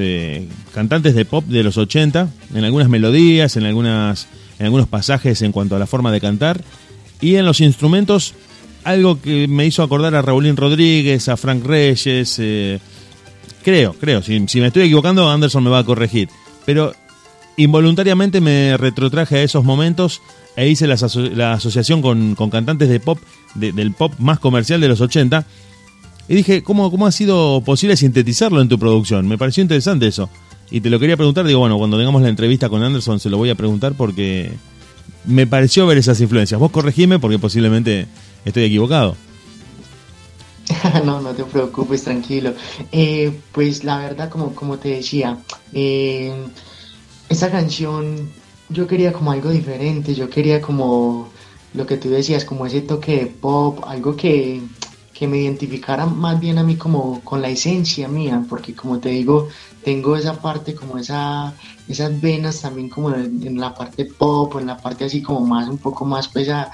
cantantes de pop de los 80, en algunas melodías, en, algunas, en algunos pasajes en cuanto a la forma de cantar, y en los instrumentos algo que me hizo acordar a Raulín Rodríguez, a Frank Reyes, eh, creo, creo, si, si me estoy equivocando Anderson me va a corregir, pero involuntariamente me retrotraje a esos momentos e hice la, aso- la asociación con, cantantes de pop, de- del pop más comercial de los 80, y dije, ¿cómo, ¿cómo ha sido posible sintetizarlo en tu producción? Me pareció interesante eso. Y te lo quería preguntar, digo, bueno, cuando tengamos la entrevista con Anderson se lo voy a preguntar porque me pareció ver esas influencias. Vos corregime porque posiblemente estoy equivocado. (laughs) no, no te preocupes, tranquilo. Eh, pues la verdad, como, como te decía, eh, esa canción yo quería como algo diferente, yo quería como lo que tú decías, como ese toque de pop, algo que, que me identificara más bien a mí como con la esencia mía, porque como te digo, tengo esa parte, como esa, esas venas también como en, la parte pop, en la parte así como más, un poco más pesada.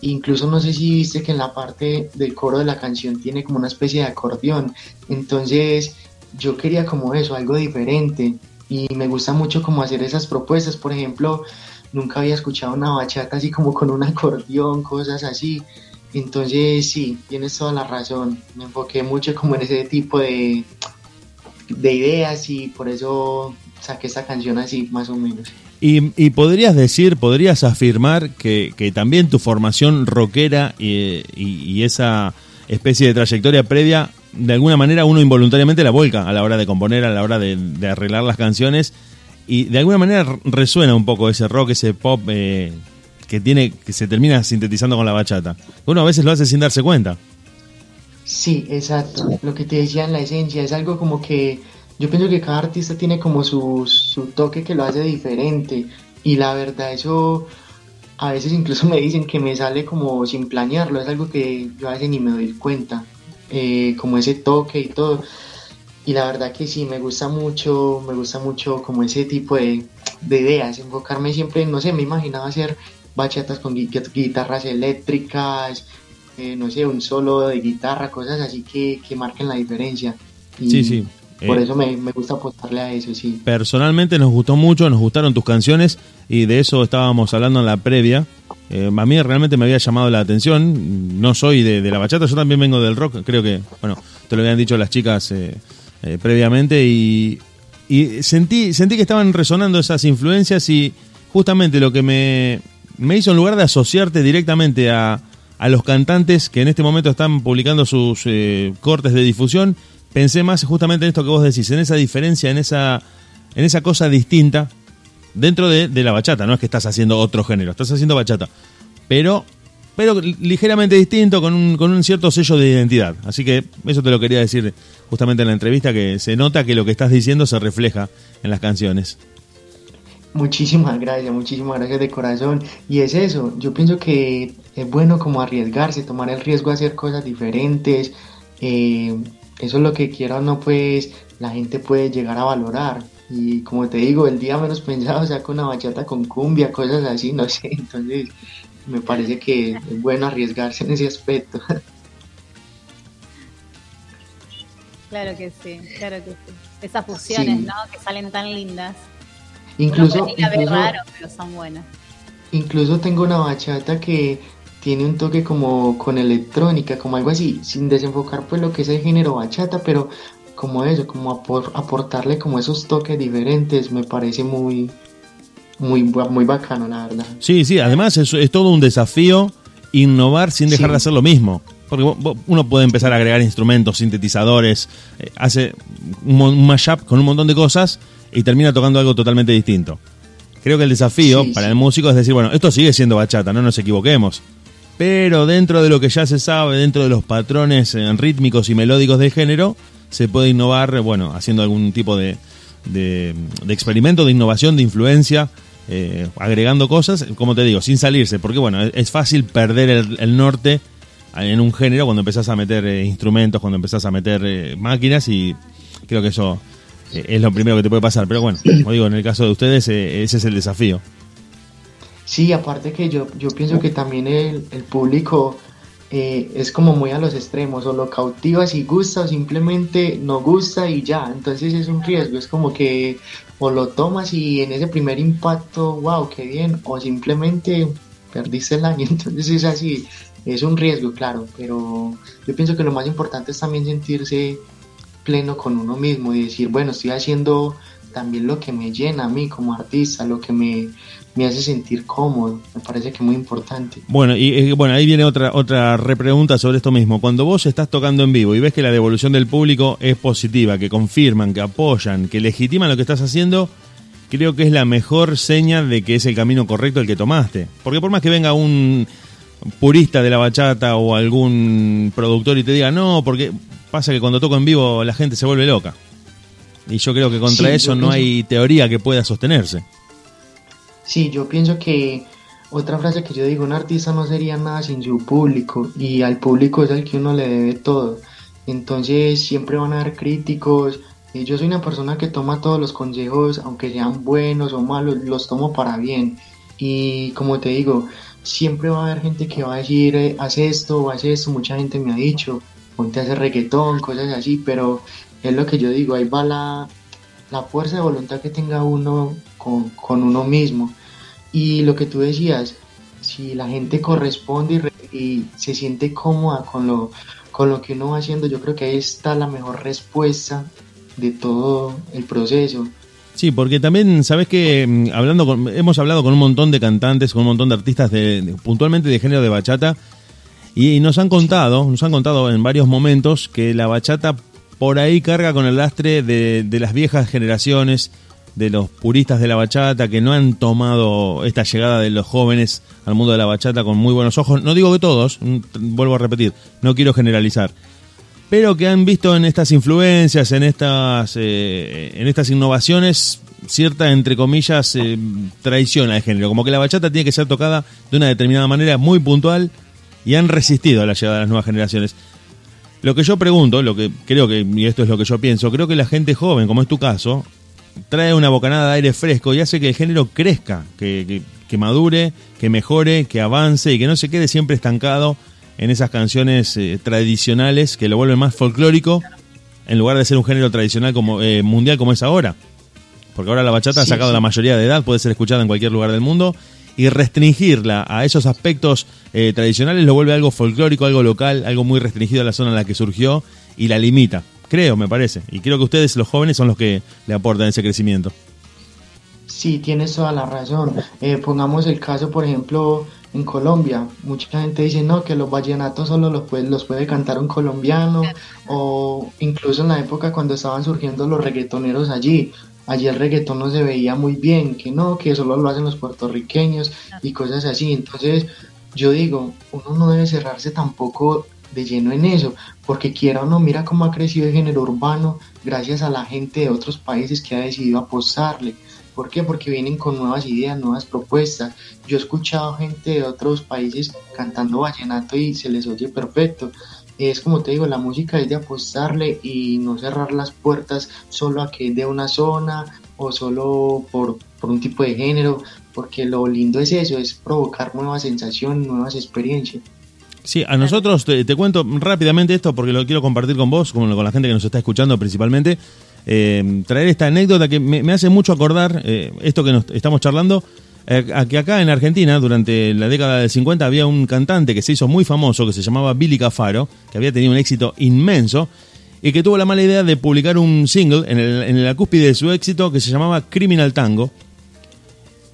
Incluso no sé si viste que en la parte del coro de la canción tiene como una especie de acordeón. Entonces yo quería como eso, algo diferente. Y me gusta mucho como hacer esas propuestas. Por ejemplo, nunca había escuchado una bachata así como con un acordeón, cosas así. Entonces sí, tienes toda la razón. Me enfoqué mucho como en ese tipo de, de ideas y por eso saqué esta canción así más o menos. Y, y podrías decir, podrías afirmar que, que también tu formación rockera y, y- esa especie de trayectoria previa, de alguna manera uno involuntariamente la vuelca a la hora de componer, a la hora de, arreglar las canciones, y de alguna manera resuena un poco ese rock, ese pop eh, que tiene que se termina sintetizando con la bachata. Uno a veces lo hace sin darse cuenta. Sí, exacto. Lo que te decía en la esencia es algo como que yo pienso que cada artista tiene como su, su toque que lo hace diferente y la verdad eso a veces incluso me dicen que me sale como sin planearlo, es algo que yo a veces ni me doy cuenta, eh, como ese toque y todo. Y la verdad que sí, me gusta mucho, me gusta mucho como ese tipo de, de ideas, enfocarme siempre, no sé, me imaginaba hacer bachatas con gui- guitarras eléctricas, eh, no sé, un solo de guitarra, cosas así que, que marquen la diferencia. Y Sí, sí. Por Eh, eso me, me gusta apostarle a eso, sí. Personalmente nos gustó mucho, nos gustaron tus canciones y de eso estábamos hablando en la previa. Eh, a mí realmente me había llamado la atención. No soy de, de la bachata, yo también vengo del rock. Creo que, bueno, te lo habían dicho las chicas eh, previamente y, y sentí, sentí que estaban resonando esas influencias y justamente lo que me, me hizo en lugar de asociarte directamente a, a los cantantes que en este momento están publicando sus eh, cortes de difusión, pensé más justamente en esto que vos decís, en esa diferencia, en esa, en esa cosa distinta dentro de, de la bachata. No es que estás haciendo otro género, estás haciendo bachata, pero, pero ligeramente distinto, con un, con un cierto sello de identidad. Así que eso te lo quería decir justamente en la entrevista, que se nota que lo que estás diciendo se refleja en las canciones. Muchísimas gracias, muchísimas gracias de corazón. Y es eso, yo pienso que es bueno como arriesgarse, tomar el riesgo de hacer cosas diferentes. eh, eso es lo que quiera o no, pues la gente puede llegar a valorar. Y como te digo, el día menos pensado saco una bachata con cumbia, cosas así, no sé. Entonces me parece que es bueno arriesgarse en ese aspecto. Claro que sí, claro que sí. Esas fusiones, Sí. ¿no? Que salen tan lindas. Incluso, incluso, raro, pero son buenas. incluso tengo una bachata que tiene un toque como con electrónica, como algo así, sin desenfocar pues lo que es el género bachata, pero como eso, como apor- aportarle como esos toques diferentes, me parece muy, muy, muy bacano, la verdad. Sí, sí, además es, es todo un desafío innovar sin dejar Sí. de hacer lo mismo. Porque uno puede empezar a agregar instrumentos, sintetizadores, eh, hace un mashup con un montón de cosas y termina tocando algo totalmente distinto. Creo que el desafío Sí, para sí. el músico es decir, bueno, esto sigue siendo bachata, no nos equivoquemos. Pero dentro de lo que ya se sabe, dentro de los patrones eh, rítmicos y melódicos del género, se puede innovar, eh, bueno, haciendo algún tipo de, de, de experimento, de innovación, de influencia, eh, agregando cosas, como te digo, sin salirse, porque bueno, es, fácil perder el, el norte en un género cuando empezás a meter eh, instrumentos, cuando empezás a meter eh, máquinas y creo que eso es lo primero que te puede pasar. Pero bueno, como digo, en el caso de ustedes, eh, ese es el desafío. Sí, aparte que yo, yo pienso que también el, el público eh, es como muy a los extremos, o lo cautiva si gusta o simplemente no gusta y ya, entonces es un riesgo, es como que o lo tomas y en ese primer impacto, wow, qué bien, o simplemente perdiste el año, (laughs) entonces es así, es un riesgo, claro, pero yo pienso que lo más importante es también sentirse pleno con uno mismo y decir, bueno, estoy haciendo también lo que me llena a mí como artista, lo que me, me hace sentir cómodo, me parece que es muy importante. Bueno, y eh, bueno, ahí viene otra otra repregunta sobre esto mismo. Cuando vos estás tocando en vivo y ves que la devolución del público es positiva, que confirman, que apoyan, que legitiman lo que estás haciendo, creo que es la mejor seña de que es el camino correcto el que tomaste. Porque por más que venga un purista de la bachata o algún productor y te diga, no, porque pasa que cuando toco en vivo la gente se vuelve loca. Y yo creo que contra Sí, eso no pienso- hay teoría que pueda sostenerse. Sí, yo pienso que otra frase que yo digo, un artista no sería nada sin su público y al público es al que uno le debe todo. Entonces siempre van a haber críticos. y Yo soy una persona que toma todos los consejos, aunque sean buenos o malos, los tomo para bien. Y como te digo, siempre va a haber gente que va a decir, eh, haz esto o haz esto. Mucha gente me ha dicho, ponte a hacer reggaetón, cosas así, pero es lo que yo digo, ahí va la, la fuerza de voluntad que tenga uno con, con uno mismo. Y lo que tú decías, si la gente corresponde y, re- y se siente cómoda con lo, con lo que uno va haciendo, yo creo que ahí está la mejor respuesta de todo el proceso. Sí, porque también, sabes que hablando con, hemos hablado con un montón de cantantes, con un montón de artistas de- puntualmente de género de bachata, y, nos han contado, nos han contado en varios momentos que la bachata por ahí carga con el lastre de, las viejas generaciones, de los puristas de la bachata, que no han tomado esta llegada de los jóvenes al mundo de la bachata con muy buenos ojos. No digo que todos, mm, vuelvo a repetir, no quiero generalizar pero que han visto en estas influencias, en estas, eh, en estas innovaciones, cierta, entre comillas, eh, traición al género. Como que la bachata tiene que ser tocada de una determinada manera muy puntual y han resistido a la llegada de las nuevas generaciones. Lo que yo pregunto, lo que creo que, y esto es lo que yo pienso, creo que la gente joven, como es tu caso, trae una bocanada de aire fresco y hace que el género crezca, que, que, que madure, que mejore, que avance y que no se quede siempre estancado en esas canciones eh, tradicionales que lo vuelven más folclórico en lugar de ser un género tradicional como eh, mundial como es ahora. Porque ahora la bachata ha sacado sí. la mayoría de edad, puede ser escuchada en cualquier lugar del mundo. Y restringirla a esos aspectos eh, tradicionales lo vuelve algo folclórico, algo local, algo muy restringido a la zona en la que surgió y la limita. Creo, me parece. Y creo que ustedes, los jóvenes, son los que le aportan ese crecimiento. Sí, tienes toda la razón. Eh, pongamos el caso, por ejemplo, en Colombia. Mucha gente dice, no, que los vallenatos solo los puede, los puede cantar un colombiano, o incluso en la época cuando estaban surgiendo los reggaetoneros allí. Allí el reggaetón no se veía muy bien, que no, que solo lo hacen los puertorriqueños y cosas así. Entonces, yo digo, uno no debe cerrarse tampoco de lleno en eso, porque quiera o no, mira cómo ha crecido el género urbano gracias a la gente de otros países que ha decidido apostarle. ¿Por qué? Porque vienen con nuevas ideas, nuevas propuestas. Yo he escuchado gente de otros países cantando vallenato y se les oye perfecto. Es como te digo, la música es de apostarle y no cerrar las puertas solo a que de una zona o solo por, por un tipo de género, porque lo lindo es eso, es provocar nuevas sensaciones, nuevas experiencias. Sí, a nosotros, te, cuento rápidamente esto porque lo quiero compartir con vos, con, con la gente que nos está escuchando principalmente. Eh, traer esta anécdota que me, hace mucho acordar eh, esto que nos estamos charlando, que acá en Argentina, durante la década del 50, había un cantante que se hizo muy famoso, que se llamaba Billy Cafaro, que había tenido un éxito inmenso, y que tuvo la mala idea de publicar un single en, el, en la cúspide de su éxito que se llamaba Criminal Tango.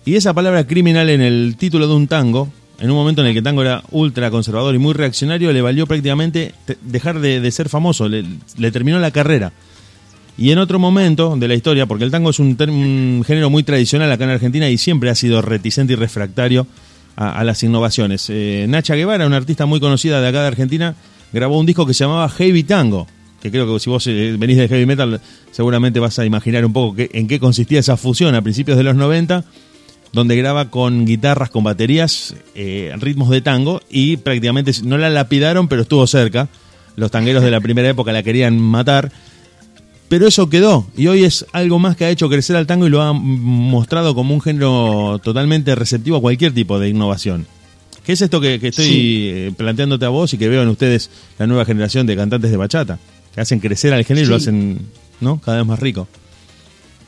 Y esa palabra criminal en el título de un tango, en un momento en el que tango era ultra conservador y muy reaccionario, le valió prácticamente te- dejar de, de ser famoso, le terminó la carrera. Y en otro momento de la historia, porque el tango es un, género muy tradicional acá en Argentina y siempre ha sido reticente y refractario a, las innovaciones. Eh, Nacha Guevara, una artista muy conocida de acá de Argentina, grabó un disco que se llamaba Heavy Tango, que creo que si vos eh, venís de heavy metal seguramente vas a imaginar un poco en qué consistía esa fusión a principios de los 90 donde graba con guitarras, con baterías, eh, ritmos de tango y prácticamente no la lapidaron, pero estuvo cerca. Los tangueros de la primera época la querían matar, pero eso quedó y hoy es algo más que ha hecho crecer al tango y lo ha mostrado como un género totalmente receptivo a cualquier tipo de innovación. ¿Qué es esto que, que estoy Sí. eh, planteándote a vos y que veo en ustedes la nueva generación de cantantes de bachata? Que hacen crecer al género y lo hacen ¿no? cada vez más rico.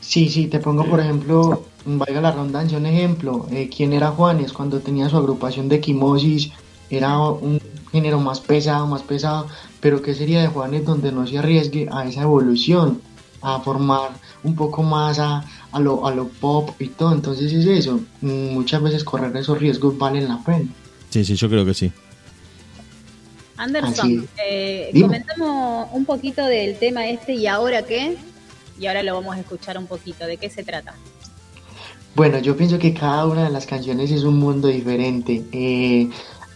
Sí, sí, te pongo por ejemplo, valga la redundancia, un ejemplo, eh, quién era Juanes cuando tenía su agrupación de quimosis, era un género más pesado, más pesado, pero ¿qué sería de Juanes donde no se arriesgue a esa evolución, a formar un poco más a, a lo, a lo pop y todo? Entonces es eso, muchas veces correr esos riesgos valen la pena. Sí, sí, yo creo que sí. Anderson, eh, comentamos un poquito del tema este y ahora qué. Y ahora lo vamos a escuchar un poquito. ¿De qué se trata? Bueno, yo pienso que cada una de las canciones es un mundo diferente. Eh,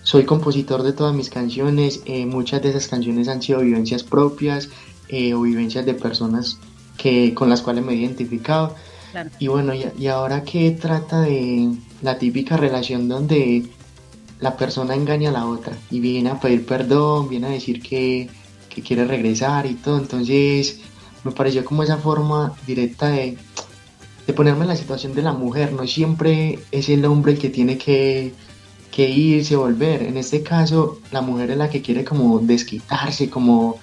soy compositor de todas mis canciones. eh, muchas de esas canciones han sido vivencias propias eh, o vivencias de personas que, con las cuales me he identificado. Claro. Y bueno, y, y ahora que trata de la típica relación donde la persona engaña a la otra y viene a pedir perdón, viene a decir que, que quiere regresar y todo. Entonces me pareció como esa forma directa de, de ponerme en la situación de la mujer. No siempre es el hombre el que tiene que, que irse, volver. En este caso, la mujer es la que quiere como desquitarse, como,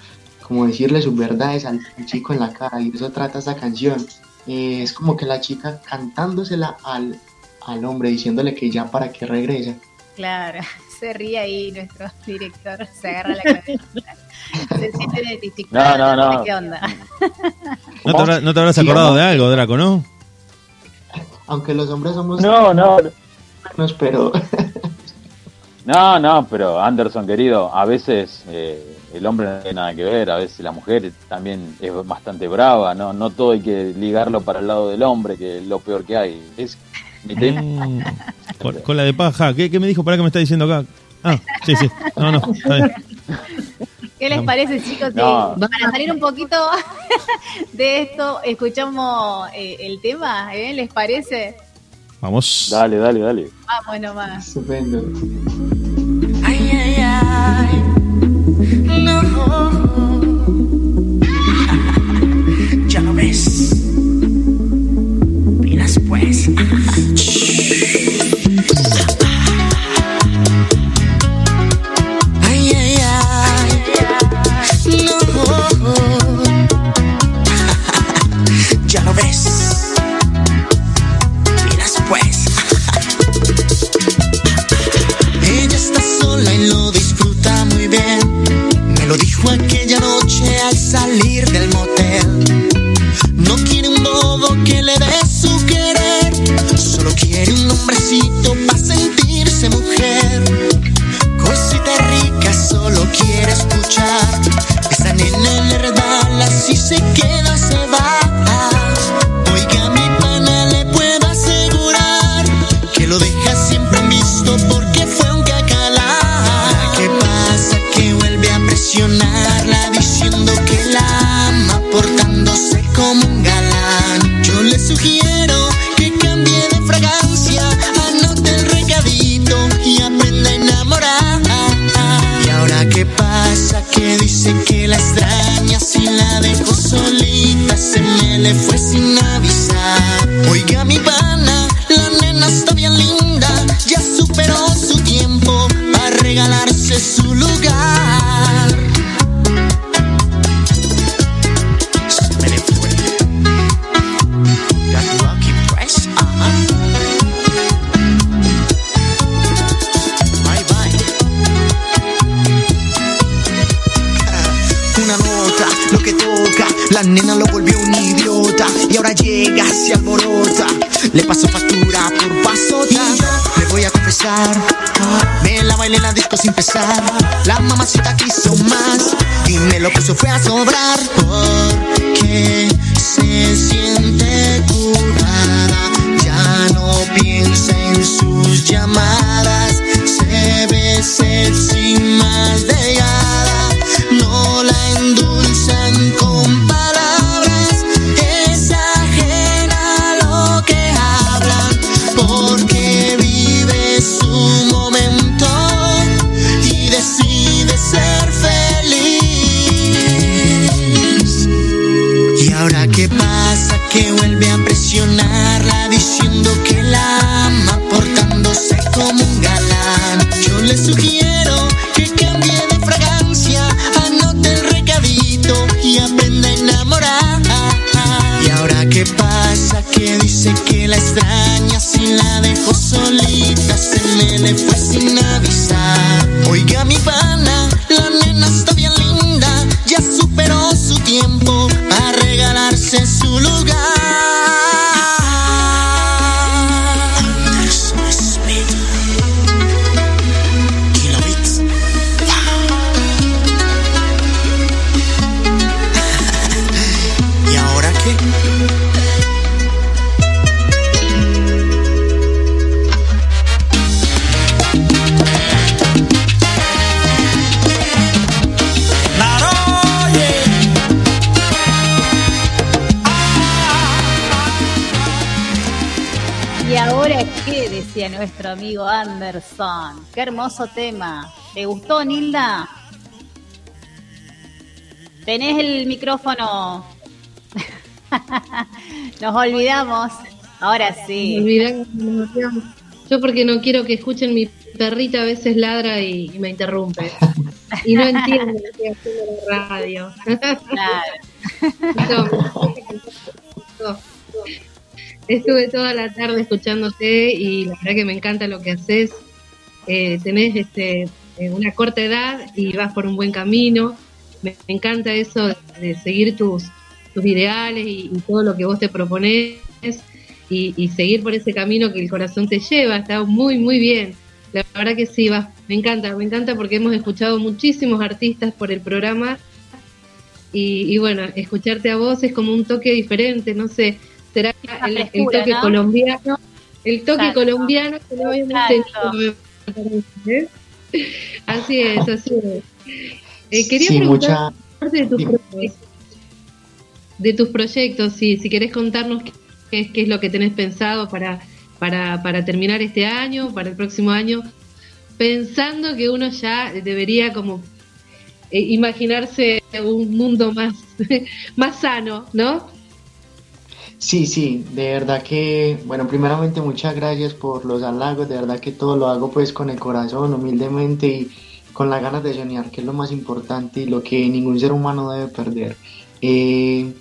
como decirle sus verdades al, al chico en la cara. Y de eso trata esta canción. Eh, es como que la chica cantándosela al, al hombre, diciéndole que ya para que regresa. Claro, (laughs) se ríe ahí nuestro director, se agarra la cabeza. (laughs) Se siente identificado. No, no, no. ¿Qué onda? (laughs) ¿No te, habrá- no te habrás acordado de algo, Draco, no? Aunque los hombres somos No, no, pero no, no, pero Anderson, querido, a veces eh, el hombre no tiene nada que ver, a veces la mujer también es bastante brava, no, no todo hay que ligarlo para el lado del hombre, que es lo peor que hay. Es. Mm, col- cola de paja. ¿Qué, qué me dijo? ¿Para qué me está diciendo acá? Ah, sí, sí. No, no, está bien. ¿Qué les parece, chicos? No. Para salir un poquito (laughs) de esto, escuchamos eh, el tema, ¿eh? ¿Les parece? Vamos. Dale, dale, dale. Vamos nomás. estupendo. Ay, ay, ay. No. Sobrar que dice que la extraña si la dejó solita se me le fue sin avisar. Anderson. Qué hermoso tema. ¿Te gustó, Nilda? Tenés el micrófono. (laughs) Nos olvidamos. Ahora sí. Yo porque no quiero que escuchen mi perrita a veces ladra y, y me interrumpe. Y no entiendo lo que estoy haciendo en la radio. (laughs) No. Estuve toda la tarde escuchándote y la verdad que me encanta lo que haces. Eh, tenés este, eh, una corta edad y vas por un buen camino. Me, encanta eso de, seguir tus, tus ideales y, todo lo que vos te propones y, seguir por ese camino que el corazón te lleva. Está muy, muy bien. La verdad que sí, va. Me encanta, me encanta porque hemos escuchado muchísimos artistas por el programa y, y bueno, escucharte a vos es como un toque diferente, no sé, será el, toque ¿no? colombiano, el toque Exacto. colombiano que no habíamos tenido, ¿eh? (laughs) Así es, así es. Eh, quería Sí, preguntar mucha- parte de tus proyectos, de tus proyectos, sí, si querés contarnos qué, qué es, qué es lo que tenés pensado para, para, para terminar este año, para el próximo año, pensando que uno ya debería como eh, imaginarse un mundo más, (laughs) más sano, ¿no? Sí, sí, de verdad que, bueno, primeramente muchas gracias por los halagos, de verdad que todo lo hago pues con el corazón, humildemente y con las ganas de soñar, que es lo más importante y lo que ningún ser humano debe perder. Eh,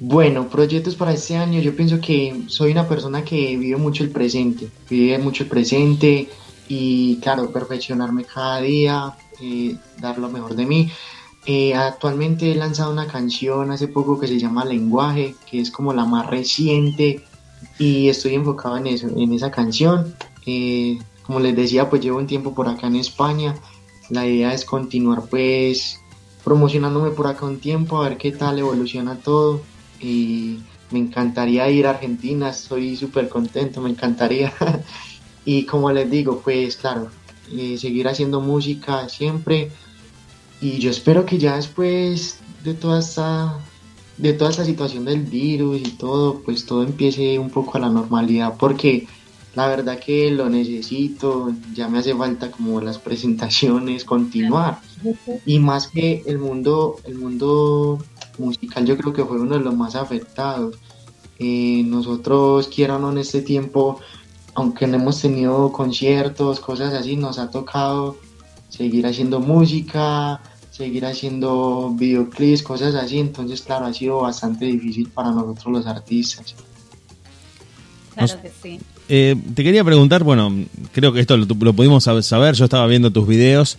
bueno, proyectos para este año, yo pienso que soy una persona que vive mucho el presente, vive mucho el presente y claro, perfeccionarme cada día, eh, dar lo mejor de mí. Eh, actualmente he lanzado una canción hace poco que se llama Lenguaje, que es como la más reciente y estoy enfocado en eso, en esa canción. Eh, como les decía, pues llevo un tiempo por acá en España. La idea es continuar pues promocionándome por acá un tiempo, a ver qué tal evoluciona todo. Y me encantaría ir a Argentina, estoy súper contento, me encantaría. (laughs) y como les digo, pues claro, eh, seguir haciendo música siempre y yo espero que ya después de toda esta de toda esta situación del virus y todo, pues todo empiece un poco a la normalidad, porque la verdad que lo necesito, ya me hace falta como las presentaciones, continuar. Y más que el mundo, el mundo musical yo creo que fue uno de los más afectados. Eh, nosotros, quiera o no, en este tiempo, aunque no hemos tenido conciertos, cosas así, nos ha tocado seguir haciendo música, seguir haciendo videoclips, cosas así. Entonces, claro, ha sido bastante difícil para nosotros los artistas. Claro que sí. Eh, te quería preguntar, bueno, creo que esto lo, lo pudimos sab- saber, yo estaba viendo tus videos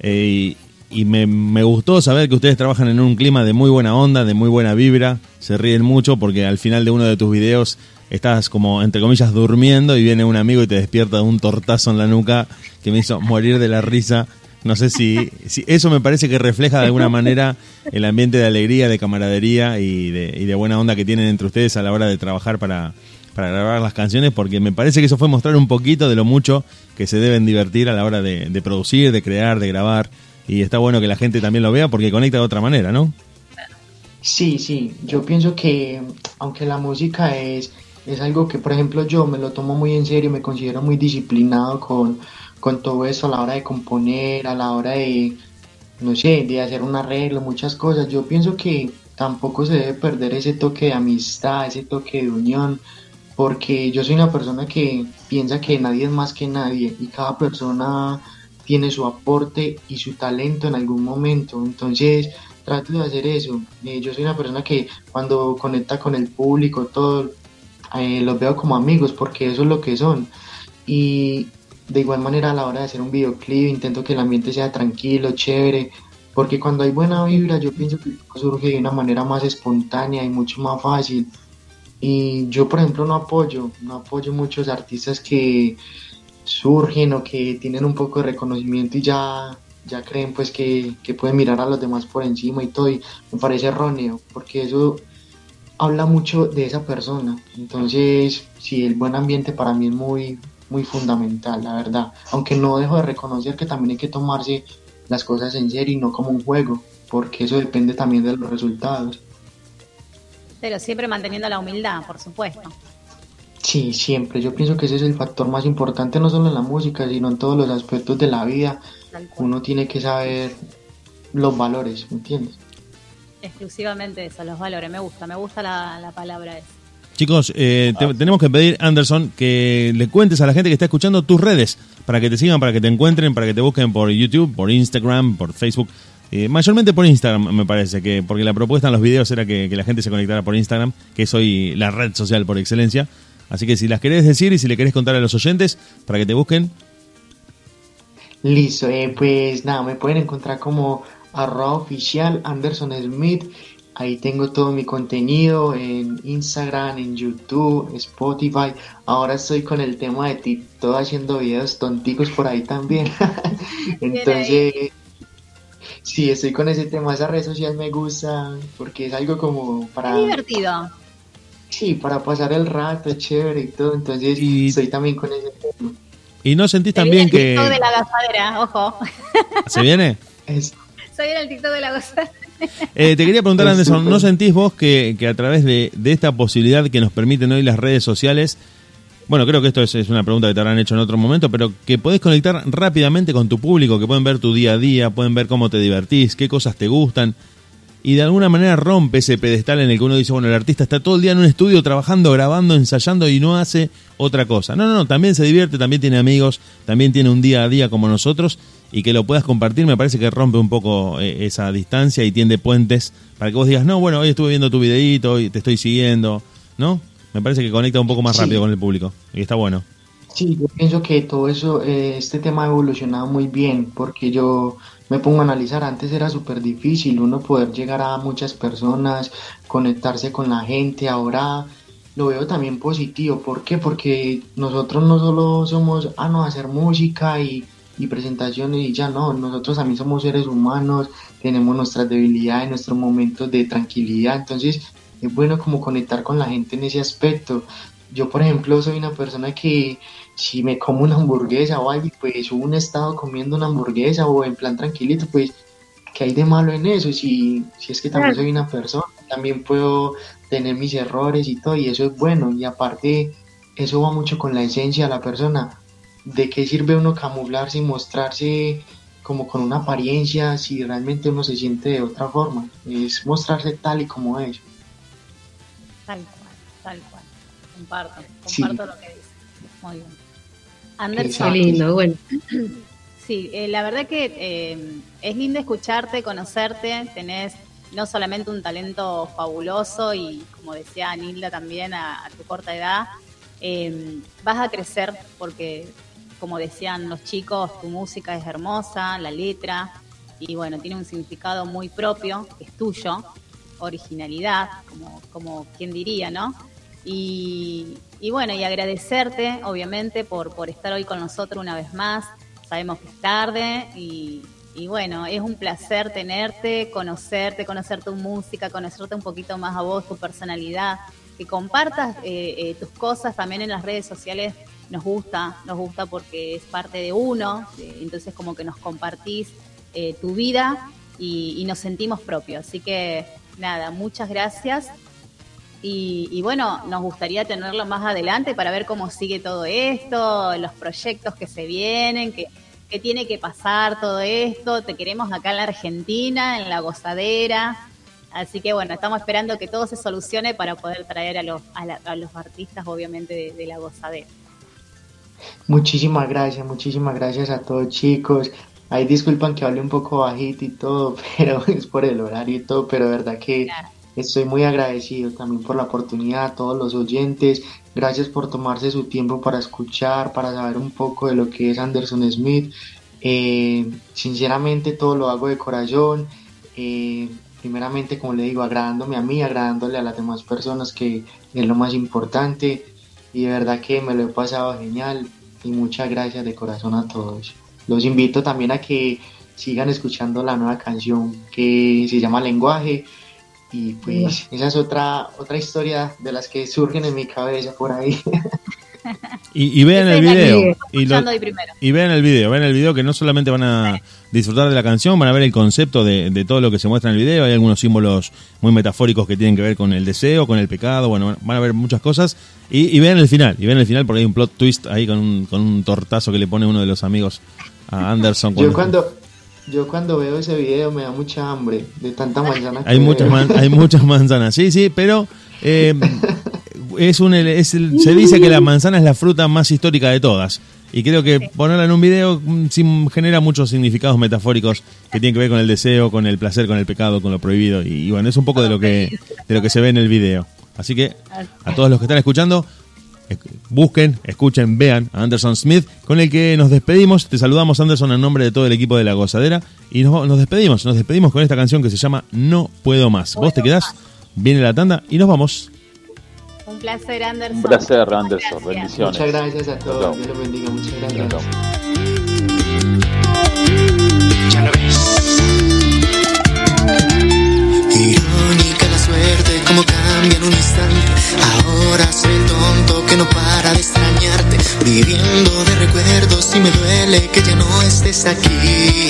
eh, y, y me, me gustó saber que ustedes trabajan en un clima de muy buena onda, de muy buena vibra, se ríen mucho porque al final de uno de tus videos estás como, entre comillas, durmiendo y viene un amigo y te despierta de un tortazo en la nuca que me hizo morir de la risa. No sé si, si eso me parece que refleja de alguna manera el ambiente de alegría, de camaradería y de, y de buena onda que tienen entre ustedes a la hora de trabajar para, para grabar las canciones, porque me parece que eso fue mostrar un poquito de lo mucho que se deben divertir a la hora de, de producir, de crear, de grabar. Y está bueno que la gente también lo vea porque conecta de otra manera, ¿no? Sí, sí, yo pienso que aunque la música es, es algo que, por ejemplo, yo me lo tomo muy en serio, me considero muy disciplinado con, con todo eso a la hora de componer, a la hora de, no sé, de hacer un arreglo, muchas cosas. Yo pienso que tampoco se debe perder ese toque de amistad, ese toque de unión, porque yo soy una persona que piensa que nadie es más que nadie y cada persona tiene su aporte y su talento en algún momento. Entonces, trato de hacer eso. Eh, yo soy una persona que cuando conecta con el público, todo, eh, los veo como amigos porque eso es lo que son. Y de igual manera a la hora de hacer un videoclip intento que el ambiente sea tranquilo, chévere, porque cuando hay buena vibra yo pienso que surge de una manera más espontánea y mucho más fácil. Y yo, por ejemplo, no apoyo, no apoyo muchos artistas que surgen o que tienen un poco de reconocimiento y ya, ya creen pues que, que pueden mirar a los demás por encima y todo. Y me parece erróneo, porque eso habla mucho de esa persona. Entonces, sí, el buen ambiente para mí es muy, muy fundamental, la verdad. Aunque no dejo de reconocer que también hay que tomarse las cosas en serio y no como un juego, porque eso depende también de los resultados. Pero siempre manteniendo la humildad, por supuesto. Sí, siempre. Yo pienso que ese es el factor más importante, no solo en la música, sino en todos los aspectos de la vida. Uno tiene que saber los valores, ¿me entiendes? Exclusivamente eso, los valores. Me gusta, me gusta la, la palabra esa. Chicos, eh, te- tenemos que pedir, Anderson, que le cuentes a la gente que está escuchando tus redes para que te sigan, para que te encuentren, para que te busquen por YouTube, por Instagram, por Facebook. Eh, mayormente por Instagram, me parece, que porque la propuesta en los videos era que, que la gente se conectara por Instagram, que es hoy la red social por excelencia. Así que si las querés decir y si le querés contar a los oyentes para que te busquen, Listo, eh, pues nada, me pueden encontrar como arroba oficial Anderson Smith. Ahí tengo todo mi contenido en Instagram, en YouTube, Spotify. Ahora estoy con el tema de TikTok haciendo videos tonticos por ahí también. (laughs) Entonces, sí, estoy con ese tema. Esa red social me gusta porque es algo como para... Es divertido. Sí, para pasar el rato, es chévere y todo. Entonces, estoy también con ese tema. y no sentís Se viene también el que... TikTok de la gozadera, ojo. ¿Se viene? Es, Se viene el TikTok de la gozadera. Eh, te quería preguntar, Anderson. ¿no sentís vos que, que a través de, de esta posibilidad que nos permiten hoy las redes sociales, bueno, creo que esto es, es una pregunta que te habrán hecho en otro momento, pero que podés conectar rápidamente con tu público, que pueden ver tu día a día, pueden ver cómo te divertís, qué cosas te gustan, y de alguna manera rompe ese pedestal en el que uno dice, bueno, el artista está todo el día en un estudio trabajando, grabando, ensayando y no hace otra cosa. No, no, no, también se divierte, también tiene amigos, también tiene un día a día como nosotros y que lo puedas compartir me parece que rompe un poco eh, esa distancia y tiende puentes para que vos digas, no, bueno, hoy estuve viendo tu videíto, hoy te estoy siguiendo, ¿no? Me parece que conecta un poco más Sí. rápido con el público y está bueno. Sí, yo pienso que todo eso, eh, este tema ha evolucionado muy bien, porque yo me pongo a analizar, antes era súper difícil uno poder llegar a muchas personas, conectarse con la gente, ahora lo veo también positivo, ¿por qué? Porque nosotros no solo somos, ah, no, hacer música y, y presentaciones y ya no, nosotros también somos seres humanos, tenemos nuestras debilidades, nuestros momentos de tranquilidad, entonces es bueno como conectar con la gente en ese aspecto. Yo, por ejemplo, soy una persona que si me como una hamburguesa o algo, pues subo un estado comiendo una hamburguesa o en plan tranquilito, pues, ¿qué hay de malo en eso? Si, si es que también soy una persona, también puedo tener mis errores y todo, y eso es bueno, y aparte, eso va mucho con la esencia de la persona. ¿De qué sirve uno camuflarse y mostrarse como con una apariencia si realmente uno se siente de otra forma. Es mostrarse tal y como es. Tal cual, tal cual. Comparto, Sí. comparto lo que dices. Muy bien. Qué Anderson, lindo, bueno. Sí, eh, la verdad que eh, es lindo escucharte, conocerte, tenés no solamente un talento fabuloso y como decía Nilda también a, a tu corta edad, eh, vas a crecer porque como decían los chicos, tu música es hermosa, la letra y bueno, tiene un significado muy propio, que es tuyo, originalidad, como, como quien diría, ¿no? Y, y bueno, y agradecerte, obviamente, por, por estar hoy con nosotros una vez más. Sabemos que es tarde y, y bueno, es un placer tenerte, conocerte, conocer tu música, conocerte un poquito más a vos, tu personalidad, que compartas eh, eh, tus cosas también en las redes sociales. Nos gusta, nos gusta porque es parte de uno, entonces como que nos compartís eh, tu vida y nos sentimos propios. Así que nada, muchas gracias. Y, y bueno, nos gustaría tenerlo más adelante para ver cómo sigue todo esto, los proyectos que se vienen, que, que tiene que pasar todo esto. Te queremos acá en la Argentina, en la gozadera. Así que bueno, estamos esperando que todo se solucione para poder traer a los, a la- a los artistas, obviamente, de, de la gozadera. Muchísimas gracias, muchísimas gracias a todos chicos. Ahí disculpan que hable un poco bajito y todo, (laughs) pero es por el horario y todo, pero verdad que Claro. Estoy muy agradecido también por la oportunidad a todos los oyentes. Gracias por tomarse su tiempo para escuchar, para saber un poco de lo que es Anderson Smith. Eh, sinceramente todo lo hago de corazón. Eh, primeramente, como le digo, agradándome a mí, agradándole a las demás personas, que es lo más importante. Y de verdad que me lo he pasado genial. Y muchas gracias de corazón a todos. Los invito también a que sigan escuchando la nueva canción que se llama Lenguaje. Y pues esa es otra, otra historia de las que surgen en mi cabeza por ahí. (laughs) Y, y vean el video. Y, lo- y vean el video. Vean el video que no solamente van a disfrutar de la canción, van a ver el concepto de, de todo lo que se muestra en el video. Hay algunos símbolos muy metafóricos que tienen que ver con el deseo, con el pecado. Bueno, van a ver muchas cosas. Y, y vean el final. Y vean el final porque hay un plot twist ahí con un, con un tortazo que le pone uno de los amigos a Anderson. Yo cuando, yo cuando veo ese video me da mucha hambre de tanta manzana que Hay muchas, man- hay muchas manzanas, sí, sí, pero eh, es un, es el- se dice que la manzana es la fruta más histórica de todas. Y creo que ponerla en un video mm, genera muchos significados metafóricos que tienen que ver con el deseo, con el placer, con el pecado, con lo prohibido. Y, y bueno, es un poco de lo que de lo que se ve en el video. Así que a todos los que están escuchando, esc- busquen, escuchen, vean a Anderson Smith, con el que nos despedimos. Te saludamos, Anderson, en nombre de todo el equipo de La Gozadera. Y nos, nos despedimos, nos despedimos con esta canción que se llama No Puedo Más. Vos te quedás, viene la tanda y nos vamos. Un placer, Anderson. Un placer, Anderson. gracias. Bendiciones. Muchas gracias a todos. Dios los bendiga. Muchas gracias. Chao. Ya lo ves. Irónica la suerte, como cambia en un instante. Ahora soy el tonto que no para de extrañarte. Viviendo de recuerdos y me duele que ya no estés aquí.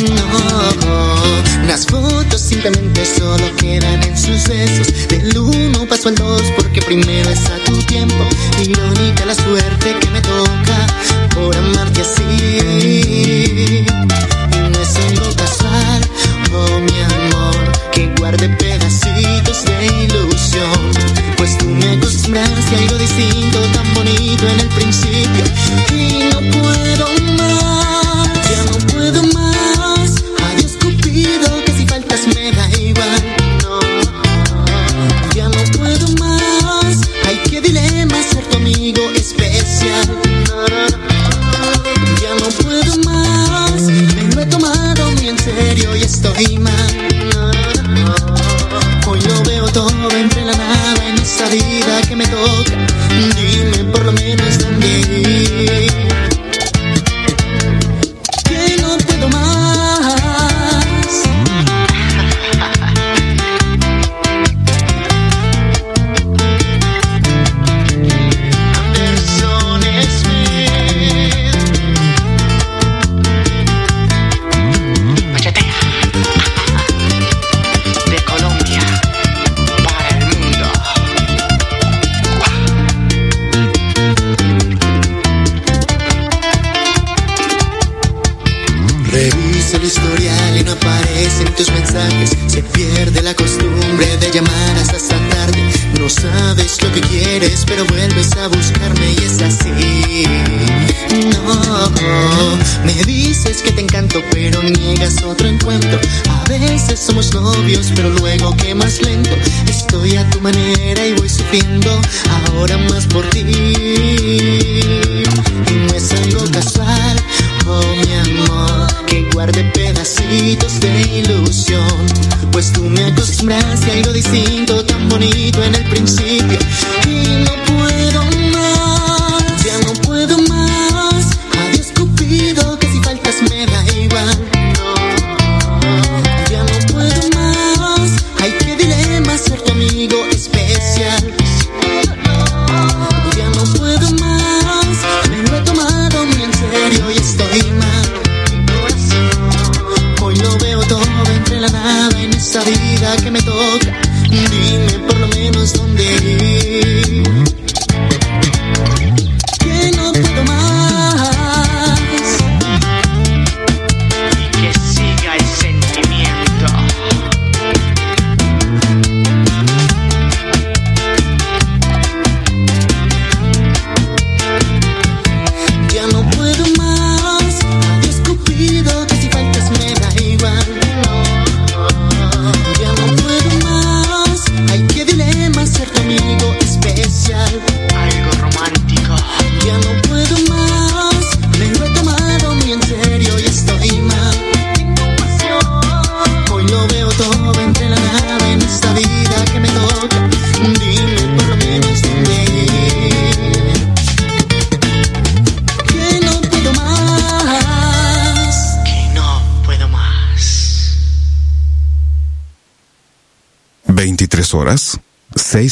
No, las fotos simplemente solo quedan en sucesos. Del uno paso al dos porque primero está tu tiempo. Irónica la suerte que me toca por amarte así. Y no es algo casual, oh mi amor, que guarde pedacitos de ilusión. Pues tú me acostumbraste a algo distinto, tan bonito en el principio. Y no puedo más, ya no puedo más. Adiós Cupido, que si faltas me da igual. No, ya no puedo más. Ay, qué dilema ser tu amigo especial. Ya no puedo más, me lo he tomado muy en serio y estoy mal. Vida que me toca. Dime por lo menos dónde pero luego que más lento. Estoy a tu manera y voy sufriendo ahora más por ti. Y no es algo casual, oh mi amor, que guarde pedacitos de ilusión. Pues tú me acostumbraste a algo distinto, tan bonito en el principio. Y no puedo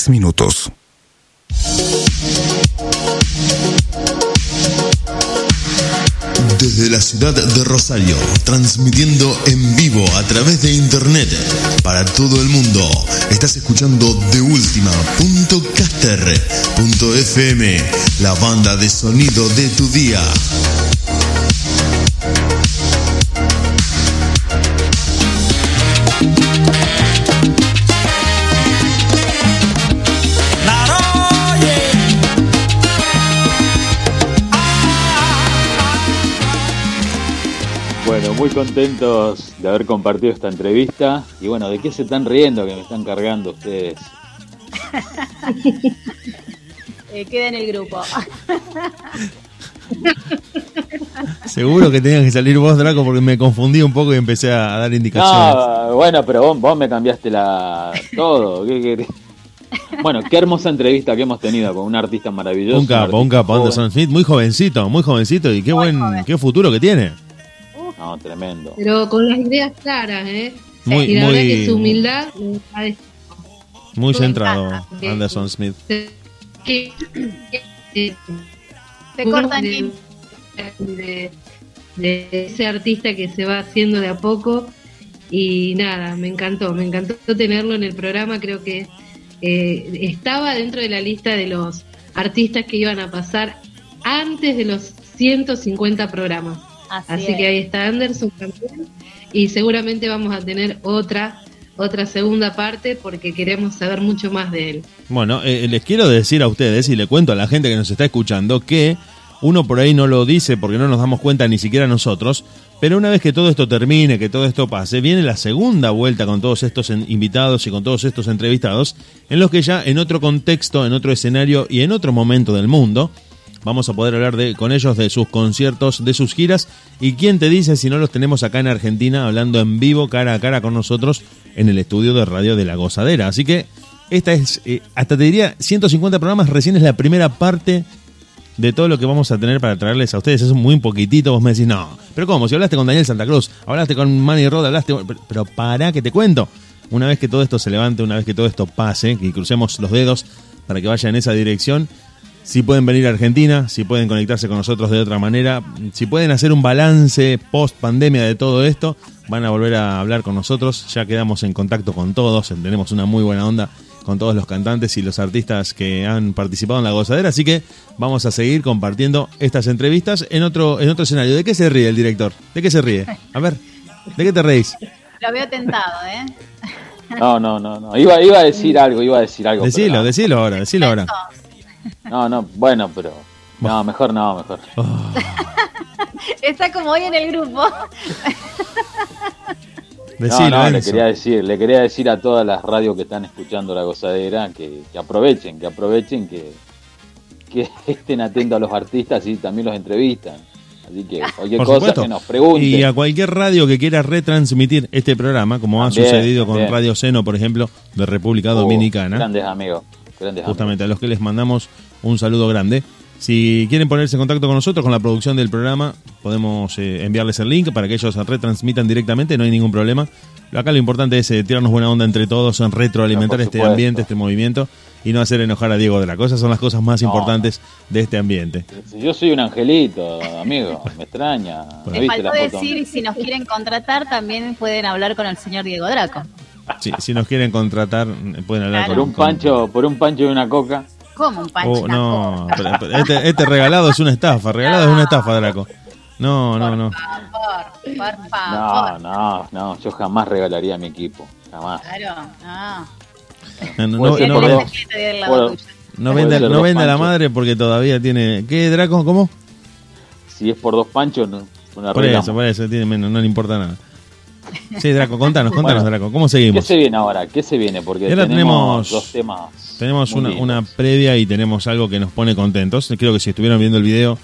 6 minutos. Desde la ciudad de Rosario, transmitiendo en vivo a través de internet para todo el mundo. Estás escuchando de FM, la banda de sonido de tu día. Muy contentos de haber compartido esta entrevista. Y bueno, ¿de qué se están riendo que me están cargando ustedes? (laughs) Eh, queda en el grupo. (laughs) Seguro que tenías que salir vos, Draco, porque me confundí un poco y empecé a dar indicaciones. No, bueno, pero vos, vos me cambiaste la todo. Bueno, qué hermosa entrevista que hemos tenido con un artista maravilloso. un capo, un capo, artista Anderson Smith, muy jovencito, muy jovencito y qué buen, qué futuro que tiene. No, tremendo. Pero con las ideas claras, ¿eh? Muy- y la verdad muy- que su humildad Muy centrado, encanta. Anderson Smith. que- que- Te cortan, de, de- de ese artista que se va haciendo de a poco y nada, me encantó, me encantó tenerlo en el programa, creo que eh, estaba dentro de la lista de los artistas que iban a pasar antes de los 150 programas. Así, Así, es. que ahí está Anderson también y seguramente vamos a tener otra otra segunda parte porque queremos saber mucho más de él. Bueno, eh, les quiero decir a ustedes y le cuento a la gente que nos está escuchando que uno por ahí no lo dice porque no nos damos cuenta ni siquiera nosotros, pero una vez que todo esto termine, que todo esto pase, viene la segunda vuelta con todos estos invitados y con todos estos entrevistados, en los que ya en otro contexto, en otro escenario y en otro momento del mundo, vamos a poder hablar de, con ellos de sus conciertos, de sus giras y quién te dice si no los tenemos acá en Argentina hablando en vivo cara a cara con nosotros en el estudio de radio de La Gozadera. Así que esta es, eh, hasta te diría, 150 programas, recién es la primera parte de todo lo que vamos a tener para traerles a ustedes. Es muy poquitito, vos me decís, no, pero ¿cómo? Si hablaste con Daniel Santa Cruz, hablaste con Manny Rod, hablaste, pero, pero para que te cuento. Una vez que todo esto se levante, una vez que todo esto pase, que crucemos los dedos para que vaya en esa dirección, si pueden venir a Argentina, si pueden conectarse con nosotros de otra manera, si pueden hacer un balance post pandemia de todo esto, van a volver a hablar con nosotros. Ya quedamos en contacto con todos, tenemos una muy buena onda con todos los cantantes y los artistas que han participado en la gozadera, así que vamos a seguir compartiendo estas entrevistas en otro en otro escenario. ¿De qué se ríe el director? ¿De qué se ríe? A ver, ¿de qué te reís? Lo veo tentado, ¿eh? No, no, no, no. Iba, iba a decir algo, iba a decir algo. pero Decilo, no. decilo ahora, decilo ahora. No, no, bueno, pero. No, mejor no, mejor. Oh, Está como hoy en el grupo. (laughs) decilo, no, no, le quería decir, le quería decir a todas las radios que están escuchando la gozadera que, que aprovechen, que aprovechen, que, que (laughs) estén atentos a los artistas y también los entrevistan. Así que cualquier Por cosa supuesto. que nos pregunten. Y a cualquier radio que quiera retransmitir este programa, como ha sucedido con. Radio Seno, por ejemplo, de República Oh, Dominicana. Grandes amigos. Grandes justamente a los que les mandamos un saludo grande. Si quieren ponerse en contacto con nosotros, con la producción del programa, podemos eh, enviarles el link para que ellos retransmitan directamente, no hay ningún problema. Acá lo importante es eh, tirarnos buena onda entre todos, en retroalimentar No, este ambiente, este movimiento y no hacer enojar a Diego de la cosa. Son las cosas más importantes de este ambiente. Yo soy un angelito, amigo. Me extraña. ¿No Me viste faltó decir, si nos quieren contratar, también pueden hablar con el señor Diego Draco. Si, si nos quieren contratar, pueden hablar Por con, un con- pancho, por un pancho y una coca. ¿Cómo un pancho? Oh, no, coca? pero- pero este, este regalado es una estafa, regalado es una estafa, Draco. No, no, no. Por favor, por No, favor. no, no. Yo jamás regalaría a mi equipo. Jamás. Claro, no. No, no, no, no, por no- no venda, no la madre porque todavía tiene. ¿Qué, Draco? ¿Cómo? Si es por dos panchos, no, una Por eso, por eso, tiene menos, no le importa nada. Sí, Draco, contanos, contanos, Bueno. Draco, ¿cómo ¿Qué seguimos? se viene ahora? ¿Qué se viene? Porque tenemos, tenemos- dos temas. Tenemos una, una previa y tenemos algo que nos pone contentos. Creo que si estuvieron viendo el video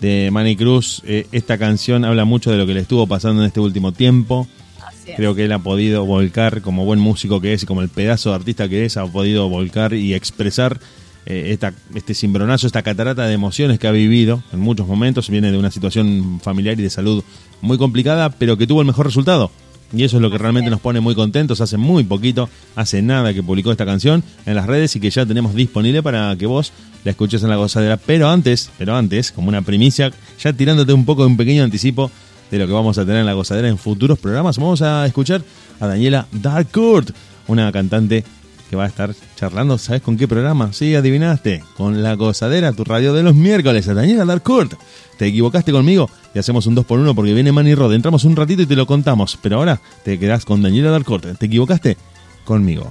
de Manny Cruz, eh, esta canción habla mucho de lo que le estuvo pasando en este último tiempo. Así es. Creo que él ha podido volcar, como buen músico que es y como el pedazo de artista que es, ha podido volcar y expresar eh, esta, este cimbronazo, esta catarata de emociones que ha vivido en muchos momentos. Viene de una situación familiar y de salud muy complicada, pero que tuvo el mejor resultado. Y eso es lo que realmente nos pone muy contentos. Hace muy poquito, hace nada que publicó esta canción en las redes y que ya tenemos disponible para que vos la escuches en la gozadera. Pero antes, pero antes, como una primicia, ya tirándote un poco de un pequeño anticipo de lo que vamos a tener en la gozadera en futuros programas, vamos a escuchar a Daniela Darkcourt, una cantante que va a estar charlando, ¿sabes con qué programa? Sí, adivinaste, con la gozadera, tu radio de los miércoles, a Daniela Darkcourt. Te equivocaste conmigo y hacemos un 2 por 1 porque viene Manny Rod. Entramos un ratito y te lo contamos, pero ahora te quedás con Daniela Darkcourt. ¿Te equivocaste? Conmigo.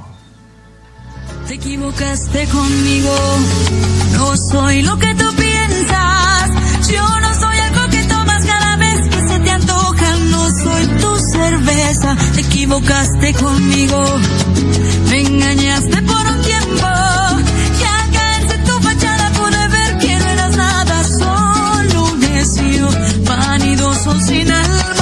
Te equivocaste conmigo, no soy lo que tú piensas. Yo no soy algo que tomas cada vez que se te antoja, no soy tu cerveza. Te equivocaste conmigo, engañaste por un tiempo. Y al caerse tu fachada pude ver que no eras nada, solo un necio, vanidoso sin alma,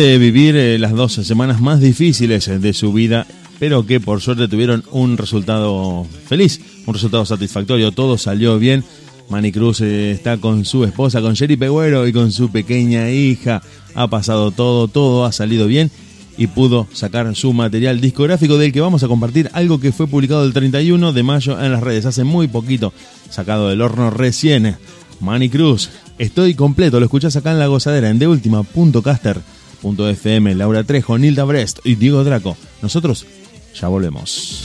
vivir eh, las dos semanas más difíciles eh, de su vida, pero que por suerte tuvieron un resultado feliz, un resultado satisfactorio, todo salió bien. Manny Cruz eh, está con su esposa, con Sherry Pegüero y con su pequeña hija. Ha pasado todo, todo ha salido bien y pudo sacar su material discográfico del que vamos a compartir algo que fue publicado el 31 de mayo en las redes, hace muy poquito, sacado del horno recién. Manny Cruz, estoy completo, lo escuchás acá en La Gozadera, en deultima.caster.fm, Laura Trejo, Nilda Brest y Diego Draco. Nosotros ya volvemos.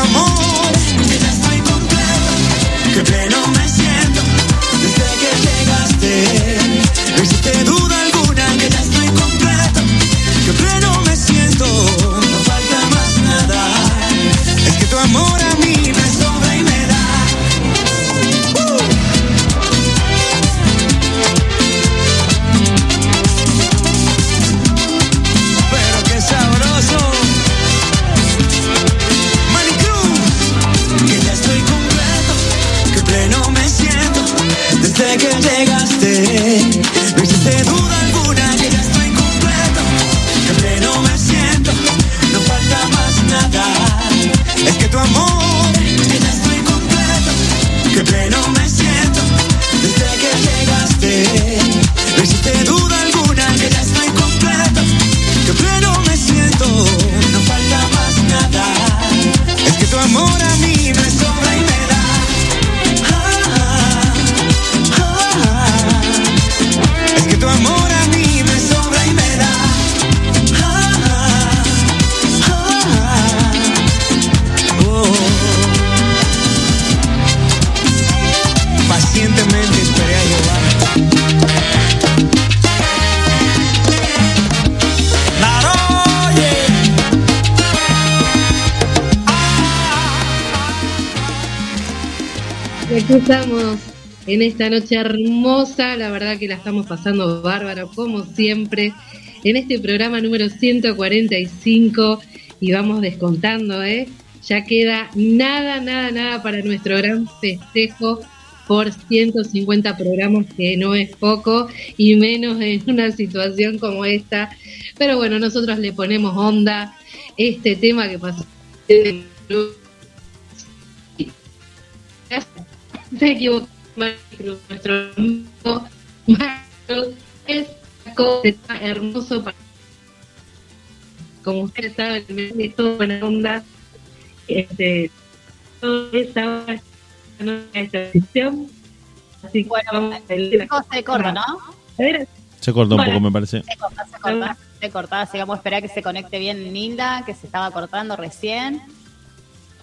amor, que pleno me estamos en esta noche hermosa, la verdad que la estamos pasando bárbaro, como siempre, en este programa número 145 y vamos descontando, ¿eh? Ya queda nada, nada, nada para nuestro gran festejo por 150 programas, que no es poco, y menos en una situación como esta. Pero bueno, nosotros le ponemos onda este tema que pasó. (laughs) Equivoqué, Maricruz, nuestro amigo es hermoso para como ustedes saben, de todo buena onda. Este, todo esa hora esta sesión. Así que vamos a Chicos, se corta, ¿no? A ver, Se cortó un Bueno. poco, me parece. Se corta, se corta. Se corta, así que vamos a esperar que se conecte bien Nilda, que se estaba cortando recién.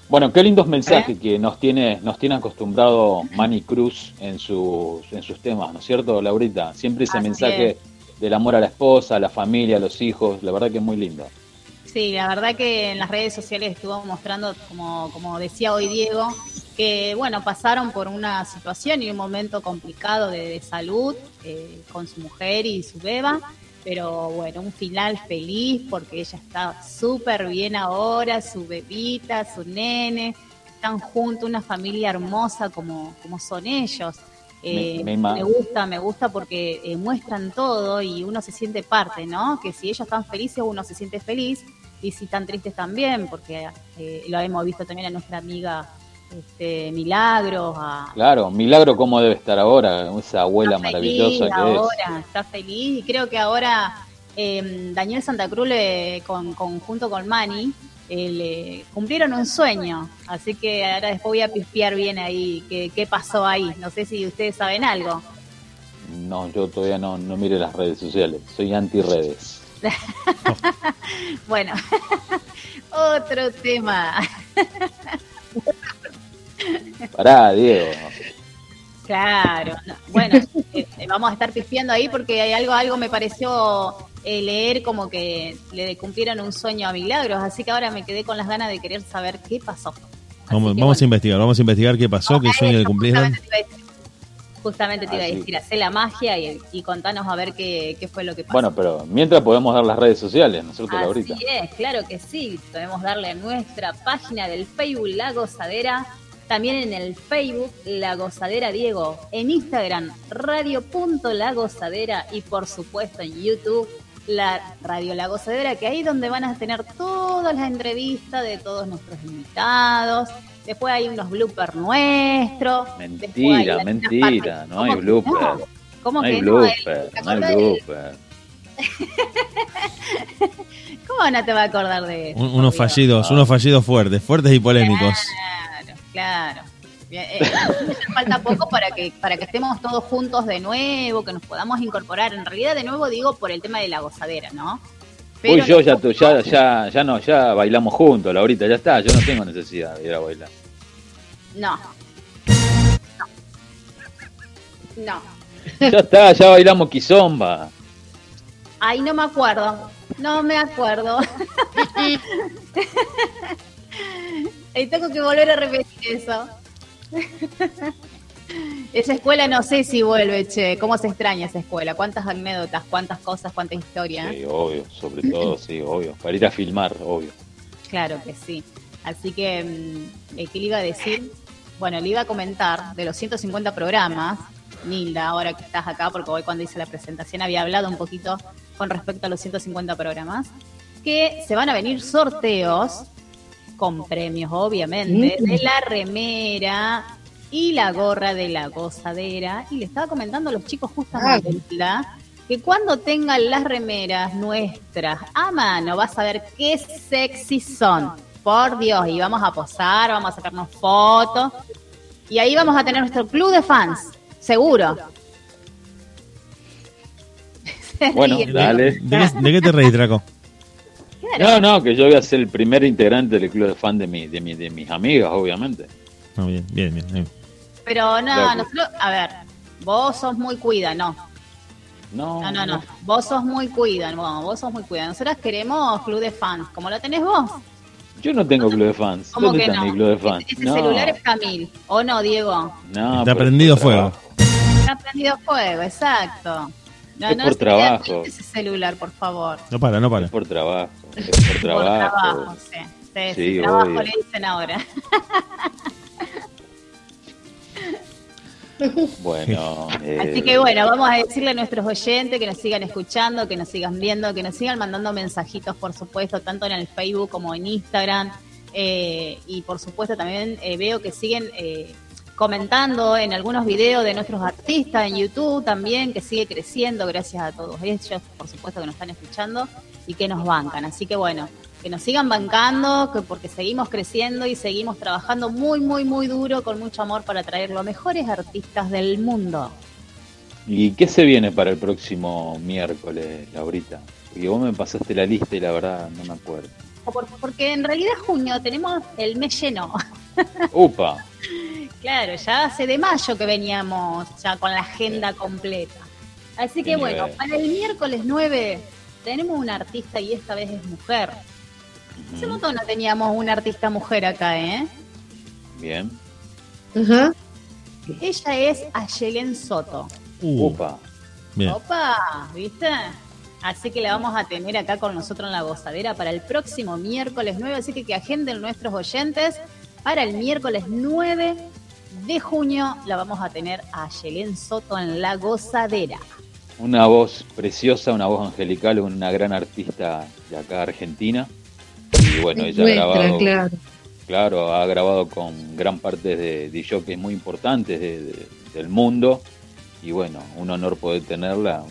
Bueno, qué lindos mensajes que nos tiene, nos tiene acostumbrado Manny Cruz en sus, en sus temas, ¿no es cierto, Laurita? Siempre ese Así mensaje del amor a la esposa, a la familia, a los hijos, la verdad que es muy lindo. Sí, la verdad que en las redes sociales estuvo mostrando, como, como decía hoy Diego, que bueno, pasaron por una situación y un momento complicado de, de salud eh, con su mujer y su beba, pero bueno, un final feliz porque ella está súper bien ahora, su bebita, su nene, están juntos, una familia hermosa como, como son ellos. Eh, Me- me gusta, me gusta porque eh, muestran todo y uno se siente parte, ¿no? Que si ellos están felices, uno se siente feliz y si están tristes también, porque eh, lo hemos visto también a nuestra amiga este, Milagros, a, Claro, Milagro cómo debe estar ahora, esa abuela está maravillosa feliz que es. ahora, está feliz y creo que ahora eh, Daniel Santa Cruz le, con, con- junto con Manny eh, le cumplieron un sueño, así que ahora después voy a pispear bien ahí qué, qué pasó ahí, no sé si ustedes saben algo. No, yo todavía no, no mire las redes sociales, soy anti redes. (laughs) Bueno, (laughs) otro tema. (laughs) Pará, Diego. Claro, no, bueno, eh, vamos a estar pispeando ahí porque hay algo, algo me pareció eh, leer como que le cumplieron un sueño a Milagros, así que ahora me quedé con las ganas de querer saber qué pasó. Vamos, que vamos a investigar, vamos a investigar qué pasó, qué sueño le cumplieron. Justamente te iba a decir, justamente te iba a Así. decir, hacé la magia y, y contanos a ver qué, qué fue lo que pasó. Bueno, pero mientras podemos dar las redes sociales, ¿no es cierto, Laurita? Así es, claro que sí. Podemos darle a nuestra página del Facebook La Gozadera, también en el Facebook La Gozadera Diego, en Instagram radio.lagozadera y por supuesto en YouTube la Radio La Gozadera, que ahí es donde van a tener todas las entrevistas de todos nuestros invitados. Después hay unos bloopers nuestros. Mentira, mentira, partes- no hay ¿Cómo que blooper. no? ¿Cómo no hay que no? El- blooper, ¿te no hay acordás del- blooper. (laughs) ¿Cómo no te va a acordar de eso? Un- unos fallidos, unos fallidos fuertes, fuertes y polémicos. Claro. Bien, eh, falta poco para que para que estemos todos juntos de nuevo, que nos podamos incorporar. En realidad, de nuevo digo por el tema de la gozadera, ¿no? Uy, yo ya, tu- ya, ya, ya no, ya bailamos juntos, Laurita, ya está, yo no tengo necesidad de ir a bailar. No. No. Ya está, ya bailamos quizomba. Ahí no me acuerdo. No me acuerdo. (laughs) Ahí tengo que volver a repetir eso. Esa escuela no sé si vuelve, che. ¿Cómo se extraña esa escuela? ¿Cuántas anécdotas, cuántas cosas, cuánta historia? Sí, obvio, sobre todo, sí, obvio. Para ir a filmar, obvio. Claro que sí. Así que, mm, eh, ¿qué le iba a decir? Bueno, le iba a comentar de los 150 programas, Nilda, ahora que estás acá, porque hoy cuando hice la presentación había hablado un poquito con respecto a los 150 programas, que se van a venir sorteos con premios, obviamente, de la remera y la gorra de la gozadera. Y le estaba comentando a los chicos justamente, Nilda, que cuando tengan las remeras nuestras a mano, vas a ver qué sexy son. Por Dios, y vamos a posar, vamos a sacarnos fotos. Y ahí vamos a tener nuestro club de fans, seguro. (laughs) Se Bueno, dale. ¿De qué, de qué te reís, Draco? No, no, que yo voy a ser el primer integrante del club de fan de, mi, de, mi, de mis amigas, obviamente. No, bien, bien, bien. bien. Pero no, nosotros, a ver, vos sos muy cuida, no. No, No, no, no. Vos sos muy cuida, no, vos sos muy cuida. Nosotras queremos club de fans, como lo tenés vos. Yo no tengo club de fans. ¿Cómo ¿Dónde que está no? mi club de fans? Ese no, celular es Camil, ¿o no, Diego? no, Está prendido fuego. Está prendido fuego, exacto. No, Es no por trabajo. ese celular, por favor. No para, no para. Es por trabajo. Es por (laughs) Por trabajo. trabajo, sí. Sí, sí, Sí, trabajo obvio. le dicen ahora. (laughs) Bueno, eh, (laughs) Así que bueno, vamos a decirle a nuestros oyentes que nos sigan escuchando, que nos sigan viendo, que nos sigan mandando mensajitos, por supuesto, tanto en el Facebook como en Instagram. eh, y por supuesto también eh, veo que siguen eh, comentando en algunos videos de nuestros artistas en YouTube también, que sigue creciendo gracias a todos ellos, por supuesto que nos están escuchando y que nos bancan. Así que bueno, que nos sigan bancando, que porque seguimos creciendo y seguimos trabajando muy, muy, muy duro, con mucho amor para traer los mejores artistas del mundo. ¿Y qué se viene para el próximo miércoles, Laurita? Porque vos me pasaste la lista y la verdad no me acuerdo. Por- porque en realidad junio tenemos el mes lleno. Upa, (laughs) claro, ya hace de mayo que veníamos ya con la agenda completa. Así que bueno, para el miércoles 9 tenemos una artista y esta vez es mujer. Hace un montón no teníamos una artista mujer acá, ¿eh? bien. Ajá. Ella es Ayelen Soto. Uh, Upa. bien. Opa, ¿viste? Así que la vamos a tener acá con nosotros en la gozadera para el próximo miércoles 9. Así que que agenden nuestros oyentes para el miércoles 9 de junio. La vamos a tener a Yelén Soto en la gozadera. Una voz preciosa, una voz angelical, una gran artista de acá Argentina. Y bueno, ella ha grabado claro. Claro, ha grabado con gran parte de DJs muy importantes de- de- del mundo. Y bueno, un honor poder tenerla.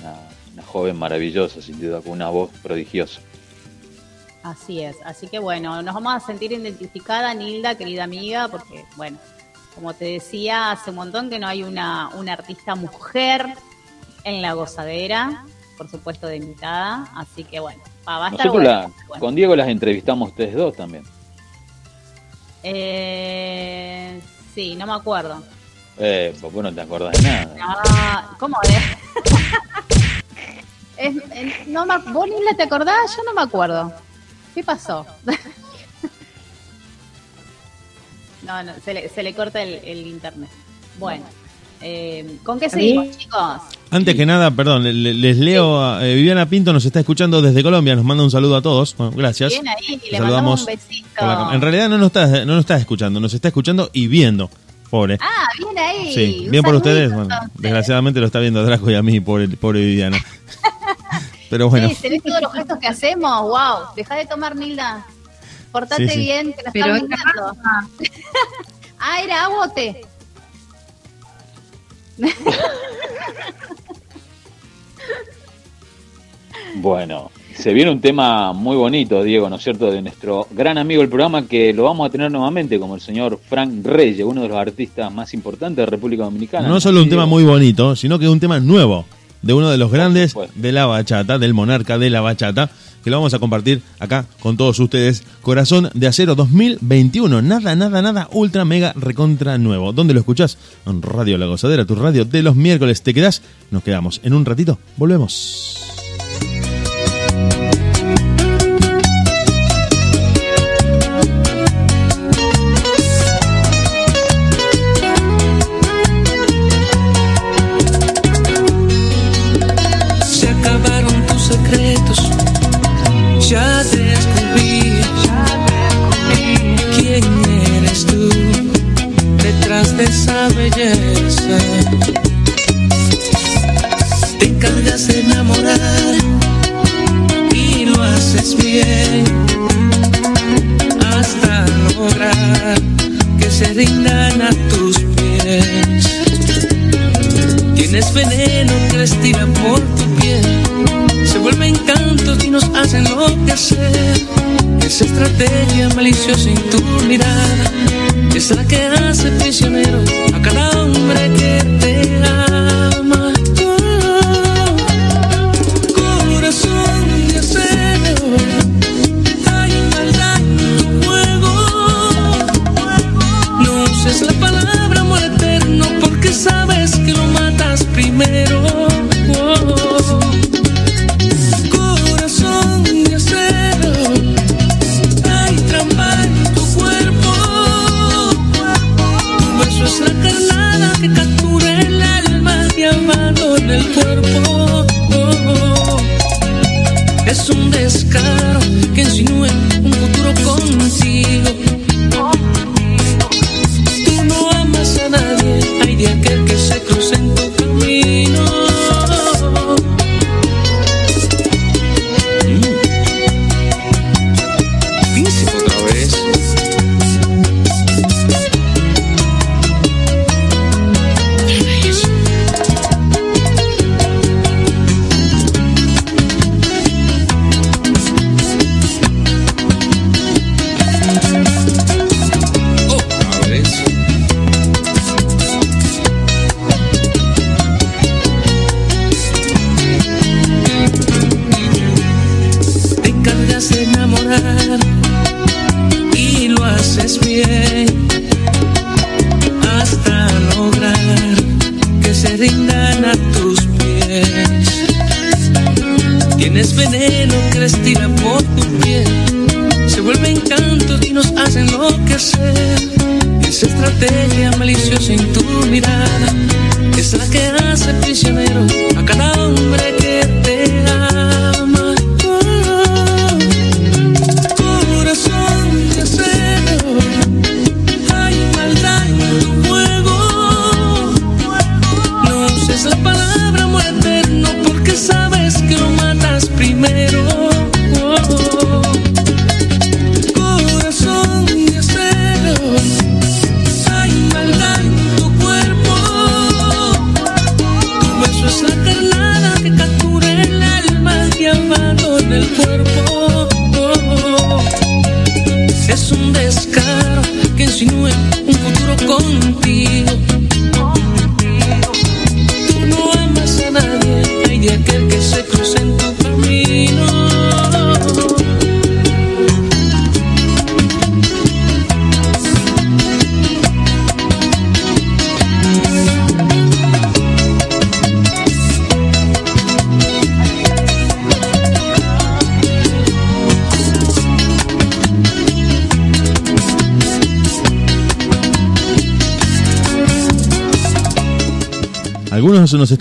Una, una joven maravillosa, sin duda, con una voz prodigiosa. Así es, así que bueno, nos vamos a sentir identificada, Nilda, querida amiga, porque bueno, como te decía, hace un montón que no hay una, una artista mujer en la gozadera, por supuesto de invitada, así que bueno, va, a estar Nosotros bueno, la- bueno. con Diego las entrevistamos ustedes dos también. Eh, sí, no me acuerdo. Eh, pues vos no te acordás de nada. Ah, ¿Cómo? Es- (laughs) eh, no me, ¿Vos, Nilda, te acordás? Yo no me acuerdo. ¿Qué pasó? (laughs) No, no, se le, se le corta el, el internet. Bueno, eh, ¿con qué seguimos, chicos? Antes que nada, perdón, le- le- les leo, a, eh, Viviana Pinto nos está escuchando desde Colombia, nos manda un saludo a todos, bueno, gracias. Bien ahí, le Saludamos mandamos un besito. en realidad no nos, está, no nos está escuchando, nos está escuchando y viendo, pobre. Ah, bien ahí. sí, Un bien por ustedes, bueno, desgraciadamente lo está viendo a Draco y a mí, pobre, pobre Viviana. (laughs) Pero bueno, Sí, se ven todos los gestos que hacemos. Wow, deja de tomar, Nilda. Portate Sí, sí. bien, que nos Pero están mirando. (laughs) ah, era agua o té. Bueno, se viene un tema muy bonito, Diego, ¿no es cierto?, de nuestro gran amigo del programa que lo vamos a tener nuevamente, como el señor Frank Reyes, uno de los artistas más importantes de República Dominicana. no solo un tema muy bonito, sino que un tema nuevo de uno de los grandes de la bachata, del monarca de la bachata, que lo vamos a compartir acá con todos ustedes. Corazón de Acero 2021, nada, nada, nada, ultra, mega, recontra nuevo. ¿Dónde lo escuchás? En Radio La Gozadera, tu radio de los miércoles. ¿Te quedás? Nos quedamos. En un ratito, volvemos. Belleza. Te encargas de enamorar y lo haces bien hasta lograr que se rindan a tus pies. Tienes veneno que les tira por tu piel. Se vuelven cantos y nos hacen enloquecer. Esa estrategia maliciosa en tu mirada es la que hace prisionero a cada hombre que que insinúe un futuro contigo.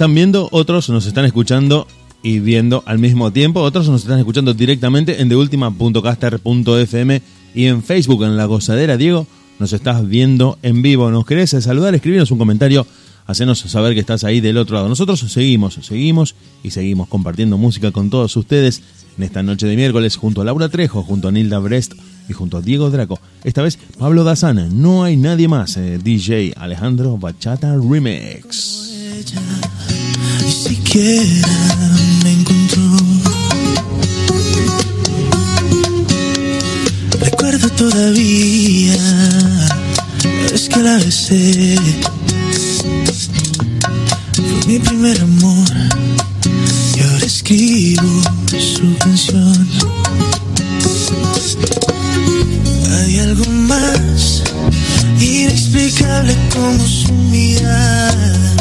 Están viendo, otros nos están escuchando y viendo al mismo tiempo, otros nos están escuchando directamente en deultima.caster.fm y en Facebook, en La Gozadera. Diego, nos estás viendo en vivo. ¿Nos querés saludar? Escribinos un comentario, hacenos saber que estás ahí del otro lado. Nosotros seguimos, seguimos y seguimos compartiendo música con todos ustedes en esta noche de miércoles junto a Laura Trejo, junto a Nilda Brest y junto a Diego Draco. Esta vez Pablo Dazana, no hay nadie más. eh, DJ Alejandro Bachata Remix. Ni siquiera me encontró. Recuerdo todavía es que la besé. Fue mi primer amor y ahora escribo su canción. Hay algo más inexplicable como su mirada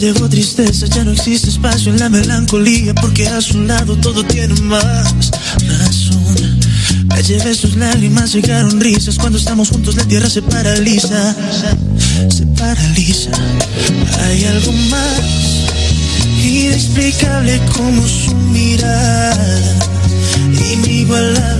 Llevó tristeza, ya no existe espacio en la melancolía porque a su lado todo tiene más razón. Me llevé sus lágrimas, llegaron risas, cuando estamos juntos la tierra se paraliza, se paraliza. Hay algo más inexplicable como su mirada, inigualable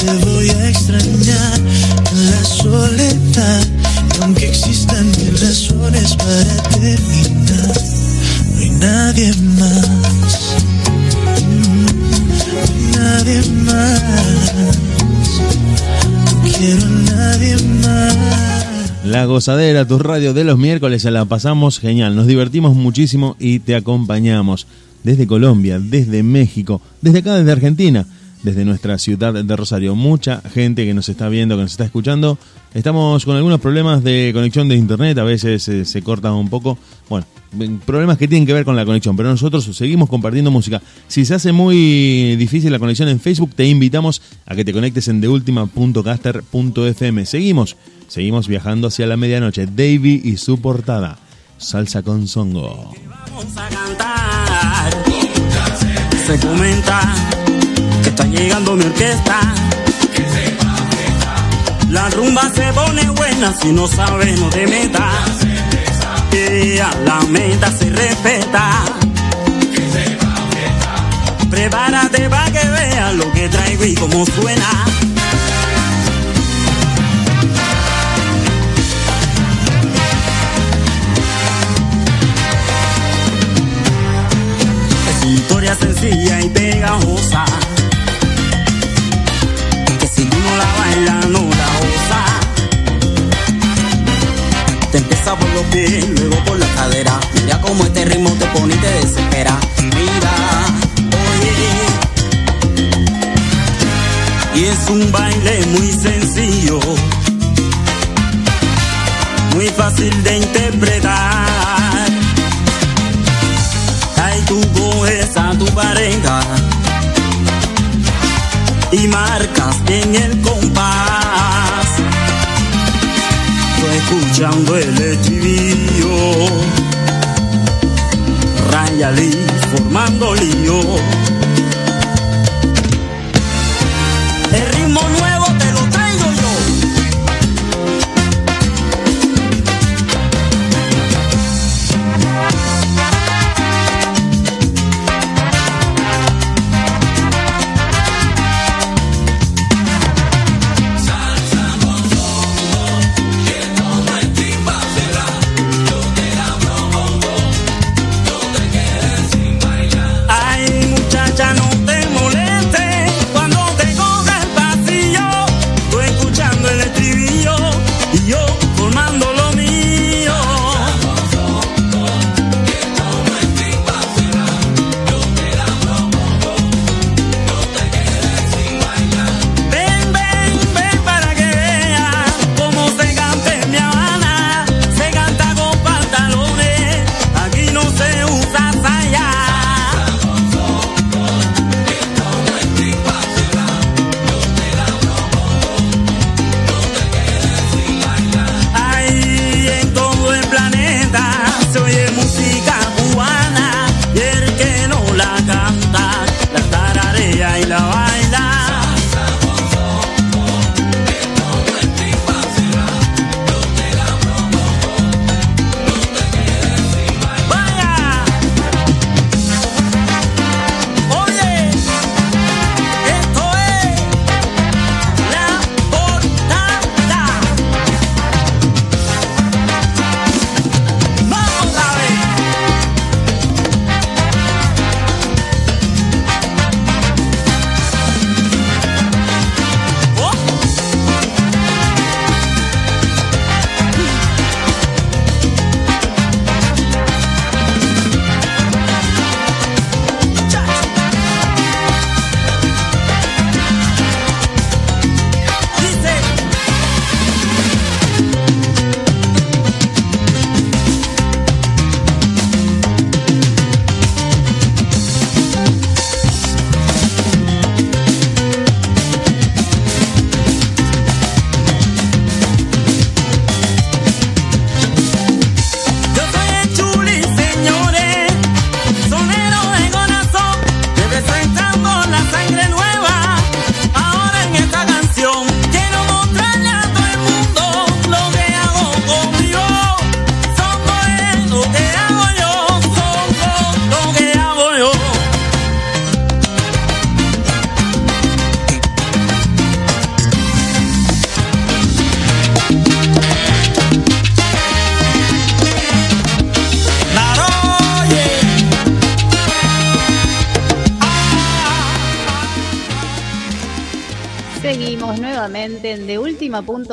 te voy a extrañar en la soledad. Y aunque existan mil razones para terminar, no hay nadie más. No hay nadie más. No quiero a nadie más. La gozadera, tu radio de los miércoles, la pasamos genial, nos divertimos muchísimo y te acompañamos desde Colombia, desde México, desde acá, desde Argentina, desde nuestra ciudad de Rosario. Mucha gente que nos está viendo, que nos está escuchando. Estamos con algunos problemas de conexión de internet, a veces eh, se corta un poco. Bueno, problemas que tienen que ver con la conexión, pero nosotros seguimos compartiendo música. Si se hace muy difícil la conexión en Facebook, te invitamos a que te conectes en deultima.caster.fm. Seguimos, seguimos viajando hacia la medianoche. Davey y su portada, salsa con songo. Se comenta está llegando mi orquesta. La rumba se pone buena si no sabemos de meta. A la meta se respeta. Prepárate para que veas lo que traigo y cómo suena. Es una historia sencilla y pegajosa. No la goza. Te empieza por los pies, luego por la cadera. Mira cómo este ritmo te pone y te desespera. Mira, oye. Y es un baile muy sencillo. Muy fácil de interpretar. marcas en el compás. Estoy escuchando el estribillo, Rayalí formando lío. El ritmo nuevo.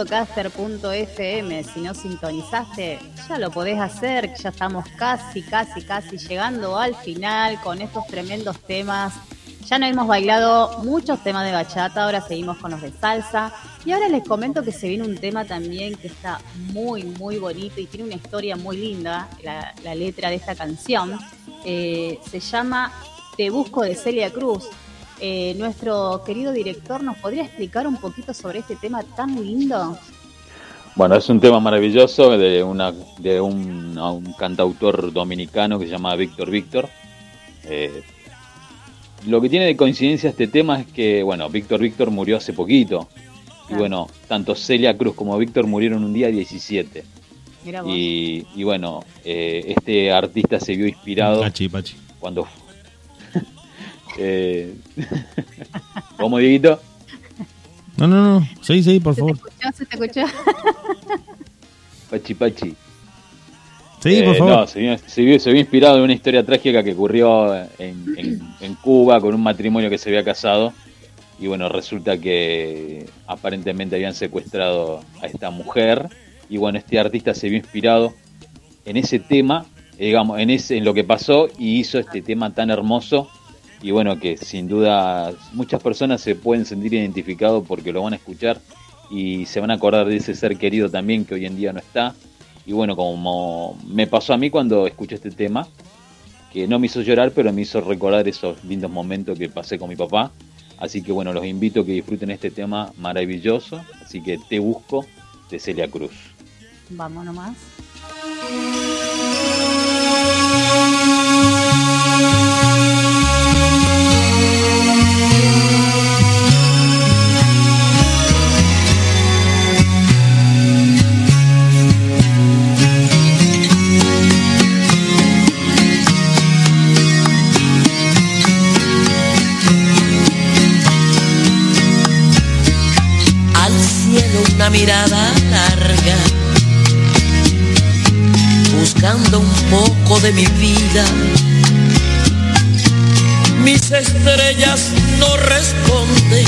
deultima.caster.fm. Si no sintonizaste, ya lo podés hacer. Ya estamos casi, casi, casi llegando al final con estos tremendos temas. Ya no hemos bailado muchos temas de bachata, ahora seguimos con los de salsa. Y ahora les comento que se viene un tema también que está muy, muy bonito y tiene una historia muy linda, la, la letra de esta canción. Eh, se llama Te Busco de Celia Cruz. Eh, nuestro querido director nos podría explicar un poquito sobre este tema tan lindo. Bueno, es un tema maravilloso de, una, de un, cantautor dominicano que se llama Víctor Víctor. Eh, lo que tiene de coincidencia este tema es que, bueno, Víctor Víctor murió hace poquito. Y bueno, tanto Celia Cruz como Víctor murieron un día 17. Mira vos. Y, y bueno, eh, este artista se vio inspirado Pachi, Pachi. cuando... eh, ¿Cómo, Dieguito? No, no, no. Sí, sí, por favor. ¿Ya se te escuchó? Pachi Pachi. Sí, por Eh, favor. No, se vio, se vio- se vio inspirado en una historia trágica que ocurrió en, en- en Cuba con un matrimonio que se había casado. Y bueno, resulta que aparentemente habían secuestrado a esta mujer. Y bueno, este artista se vio inspirado en ese tema, digamos, en, ese, en lo que pasó y hizo este tema tan hermoso. Y bueno, que sin duda muchas personas se pueden sentir identificados porque lo van a escuchar y se van a acordar de ese ser querido también que hoy en día no está. Y bueno, como me pasó a mí cuando escuché este tema, que no me hizo llorar, pero me hizo recordar esos lindos momentos que pasé con mi papá. Así que bueno, los invito a que disfruten este tema maravilloso. Así que te busco de Celia Cruz. Vamos nomás. Mirada larga, buscando un poco de mi vida. Mis estrellas no responden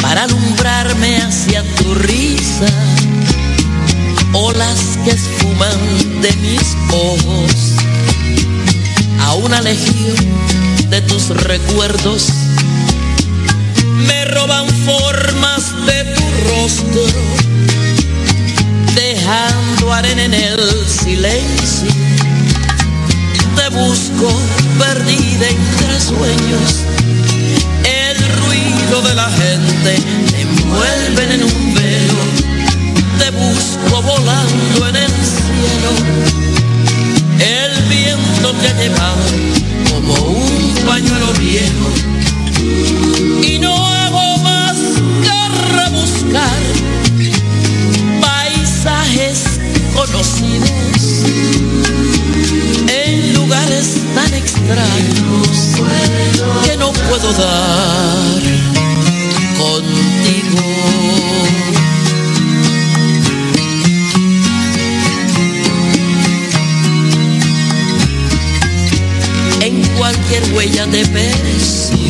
para alumbrarme hacia tu risa, olas que esfuman de mis ojos a una legión de tus recuerdos me roban formas de tu rostro, dejando arena en el silencio. Te busco perdida entre sueños, el ruido de la gente me envuelven en un velo. Te busco volando en el cielo, el viento te ha llevado como un pañuelo viejo conocidos en lugares tan extraños que no puedo dar contigo. En cualquier huella te persigo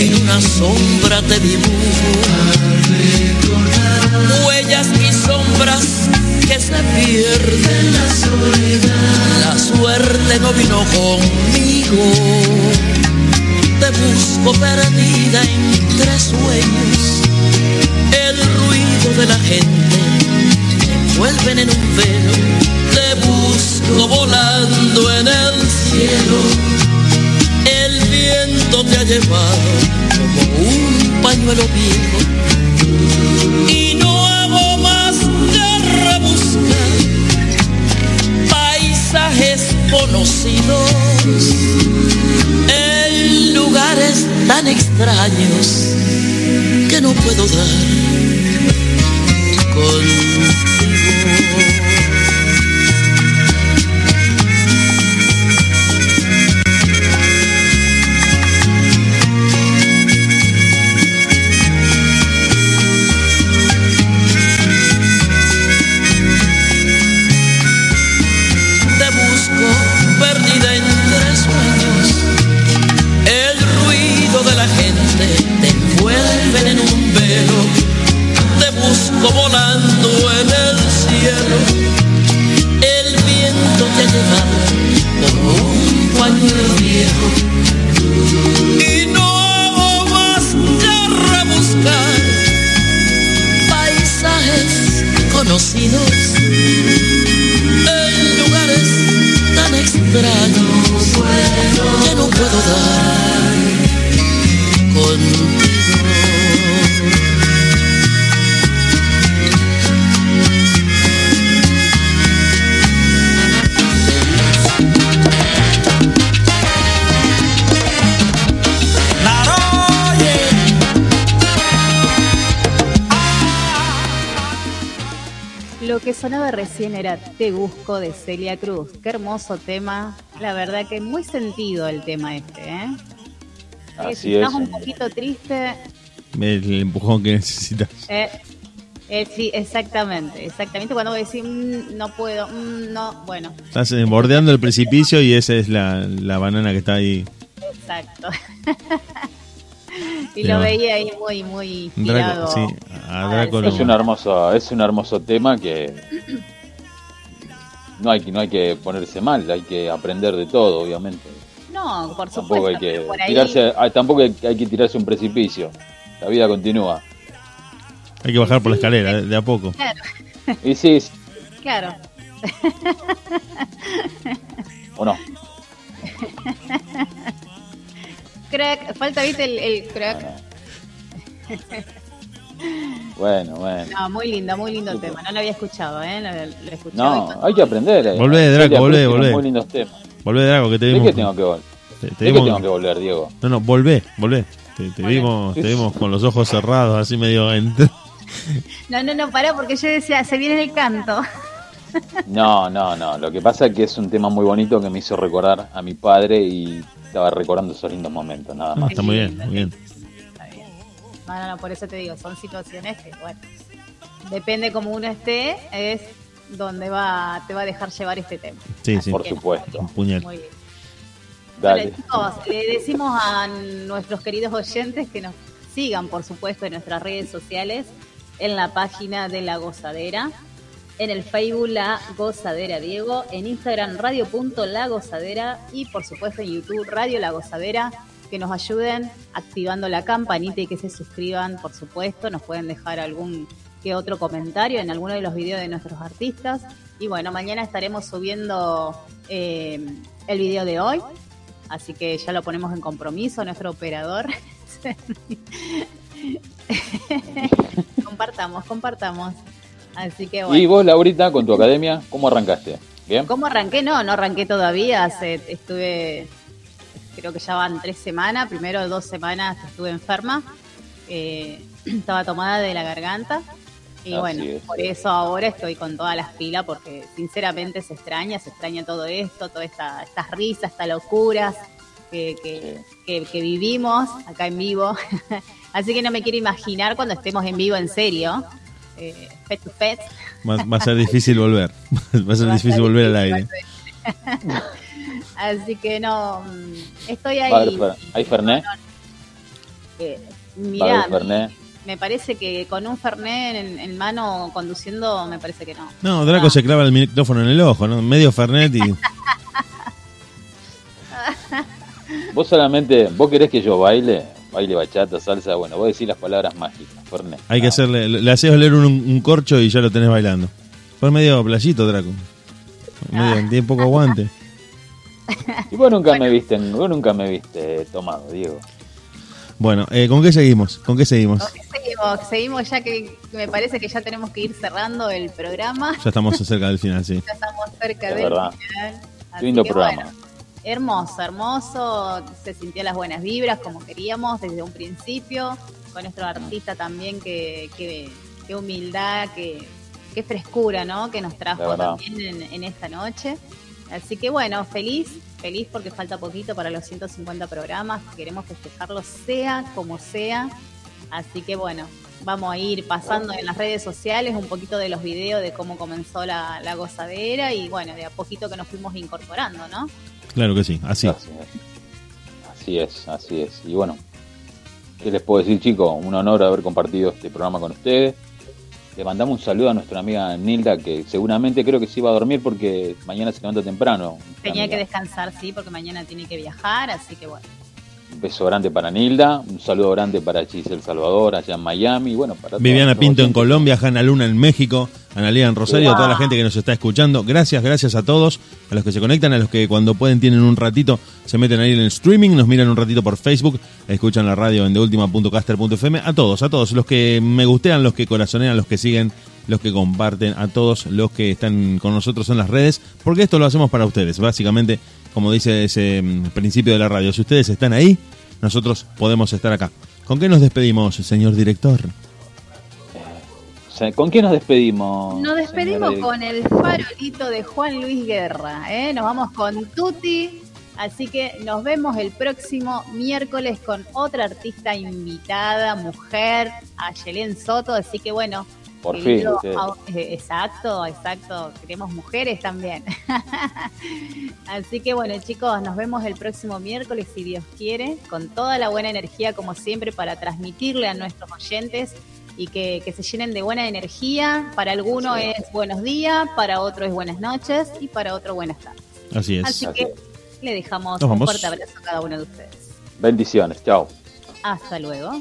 en una sombra te dibujo conmigo. Te busco perdida entre sueños. El ruido de la gente me envuelven en un velo. Te busco volando en el cielo. El viento te ha llevado como un pañuelo viejo en lugares tan extraños que no puedo dar contigo. Recién era Te Busco de Celia Cruz. Qué hermoso tema. La verdad que muy sentido el tema este, ¿eh? Eh, Así si es. estás un poquito triste, El empujón que necesitas. eh, eh, sí, exactamente, exactamente. Cuando voy a decir, "Mm, no puedo, mm, no, bueno, Estás eh, bordeando el precipicio y esa es la, la banana que está ahí. exacto. (laughs) y lo veía ahí muy, muy Draco, sí, a Draco Es un hermoso, es un hermoso tema que (clears throat) no hay que no hay que ponerse mal, hay que aprender de todo, obviamente. No, por Tampoco supuesto, hay que pero por ahí, tirarse, ah, tampoco hay, hay que tirarse un precipicio. La vida continúa. Hay que bajar por la escalera, de, de a poco. claro, Y sí, sí, claro. o no. Crack, falta, viste, el, el crack. Bueno, bueno. No, muy lindo, muy lindo el tema. No lo había escuchado, ¿eh? Lo, lo y No, hay que aprender. eh. Volvé, Draco, volvé, volvé. Muy lindos temas. Volvé, Draco, que te ¿De vimos. qué tengo que volver? te- te ¿De qué vimos- tengo que volver, Diego? No, no, volvé, volvé. Te, te vimos, te vimos con los ojos cerrados, así medio. entre- No, no, no, pará, porque yo decía, se viene el canto. No, no, no. Lo que pasa es que es un tema muy bonito que me hizo recordar a mi padre y estaba recordando esos lindos momentos, nada Ah, más. está muy bien, muy bien. No, no, no, por eso te digo, son situaciones que, bueno, depende cómo uno esté, es donde va, te va a dejar llevar este tema. Sí, sí. Por supuesto. Un puñal. Muy bien. Dale. Bueno, chicos, le decimos a nuestros queridos oyentes que nos sigan, por supuesto, en nuestras redes sociales, en la página de La Gozadera, en el Facebook La Gozadera Diego, en Instagram radio.lagozadera y, por supuesto, en YouTube Radio La Gozadera, que nos ayuden activando la campanita y que se suscriban, por supuesto, nos pueden dejar algún que otro comentario en alguno de los videos de nuestros artistas. Y bueno, mañana estaremos subiendo eh, el video de hoy, así que ya lo ponemos en compromiso, nuestro operador. (laughs) compartamos, compartamos. Así que bueno. Y vos, Laurita, con tu academia, ¿cómo arrancaste? ¿Bien? ¿Cómo arranqué? No, no arranqué todavía. Hace, estuve, creo que ya van tres semanas. Primero dos semanas estuve enferma. Eh, (clears throat) estaba tomada de la garganta. Y Así bueno, es. por eso ahora estoy con todas las pilas porque sinceramente se extraña, se extraña todo esto, todas esta, estas risas, estas locuras que, que, que- que vivimos acá en vivo. (laughs) Así que no me quiero imaginar cuando estemos en vivo en serio, eh, face to face. Va, va a ser (laughs) difícil volver. (laughs) Va a ser Va difícil volver al aire. Así que no, mm, estoy ahí. ¿Hay Fernet? eh, mirá, Fernet. me parece que con un Fernet en, en mano conduciendo, me parece que no. No, Draco se clava el micrófono en el ojo, ¿no? Medio Fernet y... (laughs) Vos solamente, vos querés que yo baile, baile bachata, salsa, bueno, vos decís las palabras mágicas, Fernet. Hay que hacerle... Le haces oler un, un corcho y ya lo tenés bailando. Fue medio playito, Draco. Medio, tiene poco aguante. (laughs) Y vos nunca me viste, vos nunca me viste tomado, Diego. Bueno, eh, ¿con qué seguimos? ¿Con qué seguimos? Seguimos, seguimos ya que me parece que ya tenemos que ir cerrando el programa. Ya estamos cerca del final, sí. (laughs) Ya estamos cerca Es del verdad. final. Así Lindo que, programa. bueno, hermoso, hermoso. Se sintió las buenas vibras como queríamos desde un principio. Con nuestro artista también, que, que, que humildad, que, que frescura, ¿no? Que nos trajo también en, en esta noche. Así que bueno, feliz, feliz porque falta poquito para los 150 programas. Queremos festejarlo sea como sea. Así que bueno, vamos a ir pasando en las redes sociales un poquito de los videos de cómo comenzó la, la gozadera y bueno, de a poquito que nos fuimos incorporando, ¿no? Claro que sí, así. Así es, así es. Y bueno, ¿qué les puedo decir, chicos? Un honor haber compartido este programa con ustedes. Le mandamos un saludo a nuestra amiga Nilda, que seguramente creo que se iba a dormir porque mañana se levanta temprano. Tenía que descansar, sí, porque mañana tiene que viajar, así que bueno. Un beso grande para Nilda, un saludo grande para Giselle Salvador allá en Miami, bueno, para Viviana Pinto en. Colombia, Hanna Luna en México, Analia en Rosario, a toda la gente que nos está escuchando. Gracias, gracias a todos, a los que se conectan, a los que cuando pueden tienen un ratito, se meten ahí en el streaming, nos miran un ratito por Facebook, escuchan la radio en deultima.caster.fm. A todos, a todos, los que me gustean, los que corazonean, los que siguen, los que comparten, a todos los que están con nosotros en las redes, porque esto lo hacemos para ustedes, básicamente, como dice ese mm, principio de la radio. Si ustedes están ahí, nosotros podemos estar acá. ¿Con qué nos despedimos, señor director? Sea, ¿Con qué nos despedimos? Nos despedimos señora con el farolito de Juan Luis Guerra, ¿eh? Nos vamos con Tuti, así que nos vemos el próximo miércoles con otra artista invitada, mujer, a Yelén Soto, así que bueno. Por fin, sí. Exacto, exacto, queremos mujeres también. (laughs) así que bueno chicos, nos vemos el próximo miércoles si Dios quiere, con toda la buena energía como siempre para transmitirle a nuestros oyentes y que, que se llenen de buena energía. Para alguno Sí. es buenos días, para otro es buenas noches y para otro buenas tardes. Así es. Así que le dejamos Nos un vamos. fuerte abrazo a cada uno de ustedes. Bendiciones, chao. Hasta luego.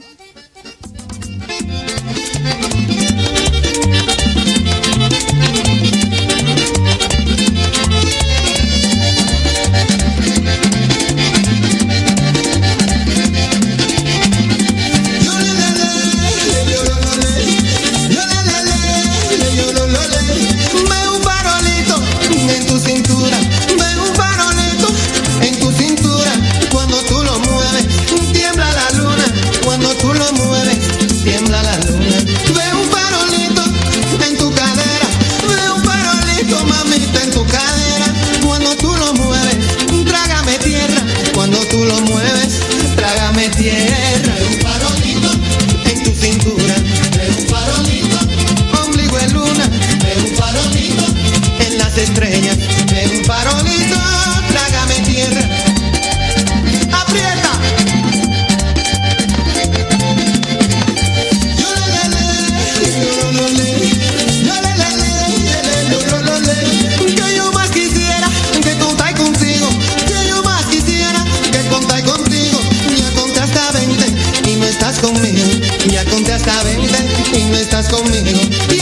conmigo.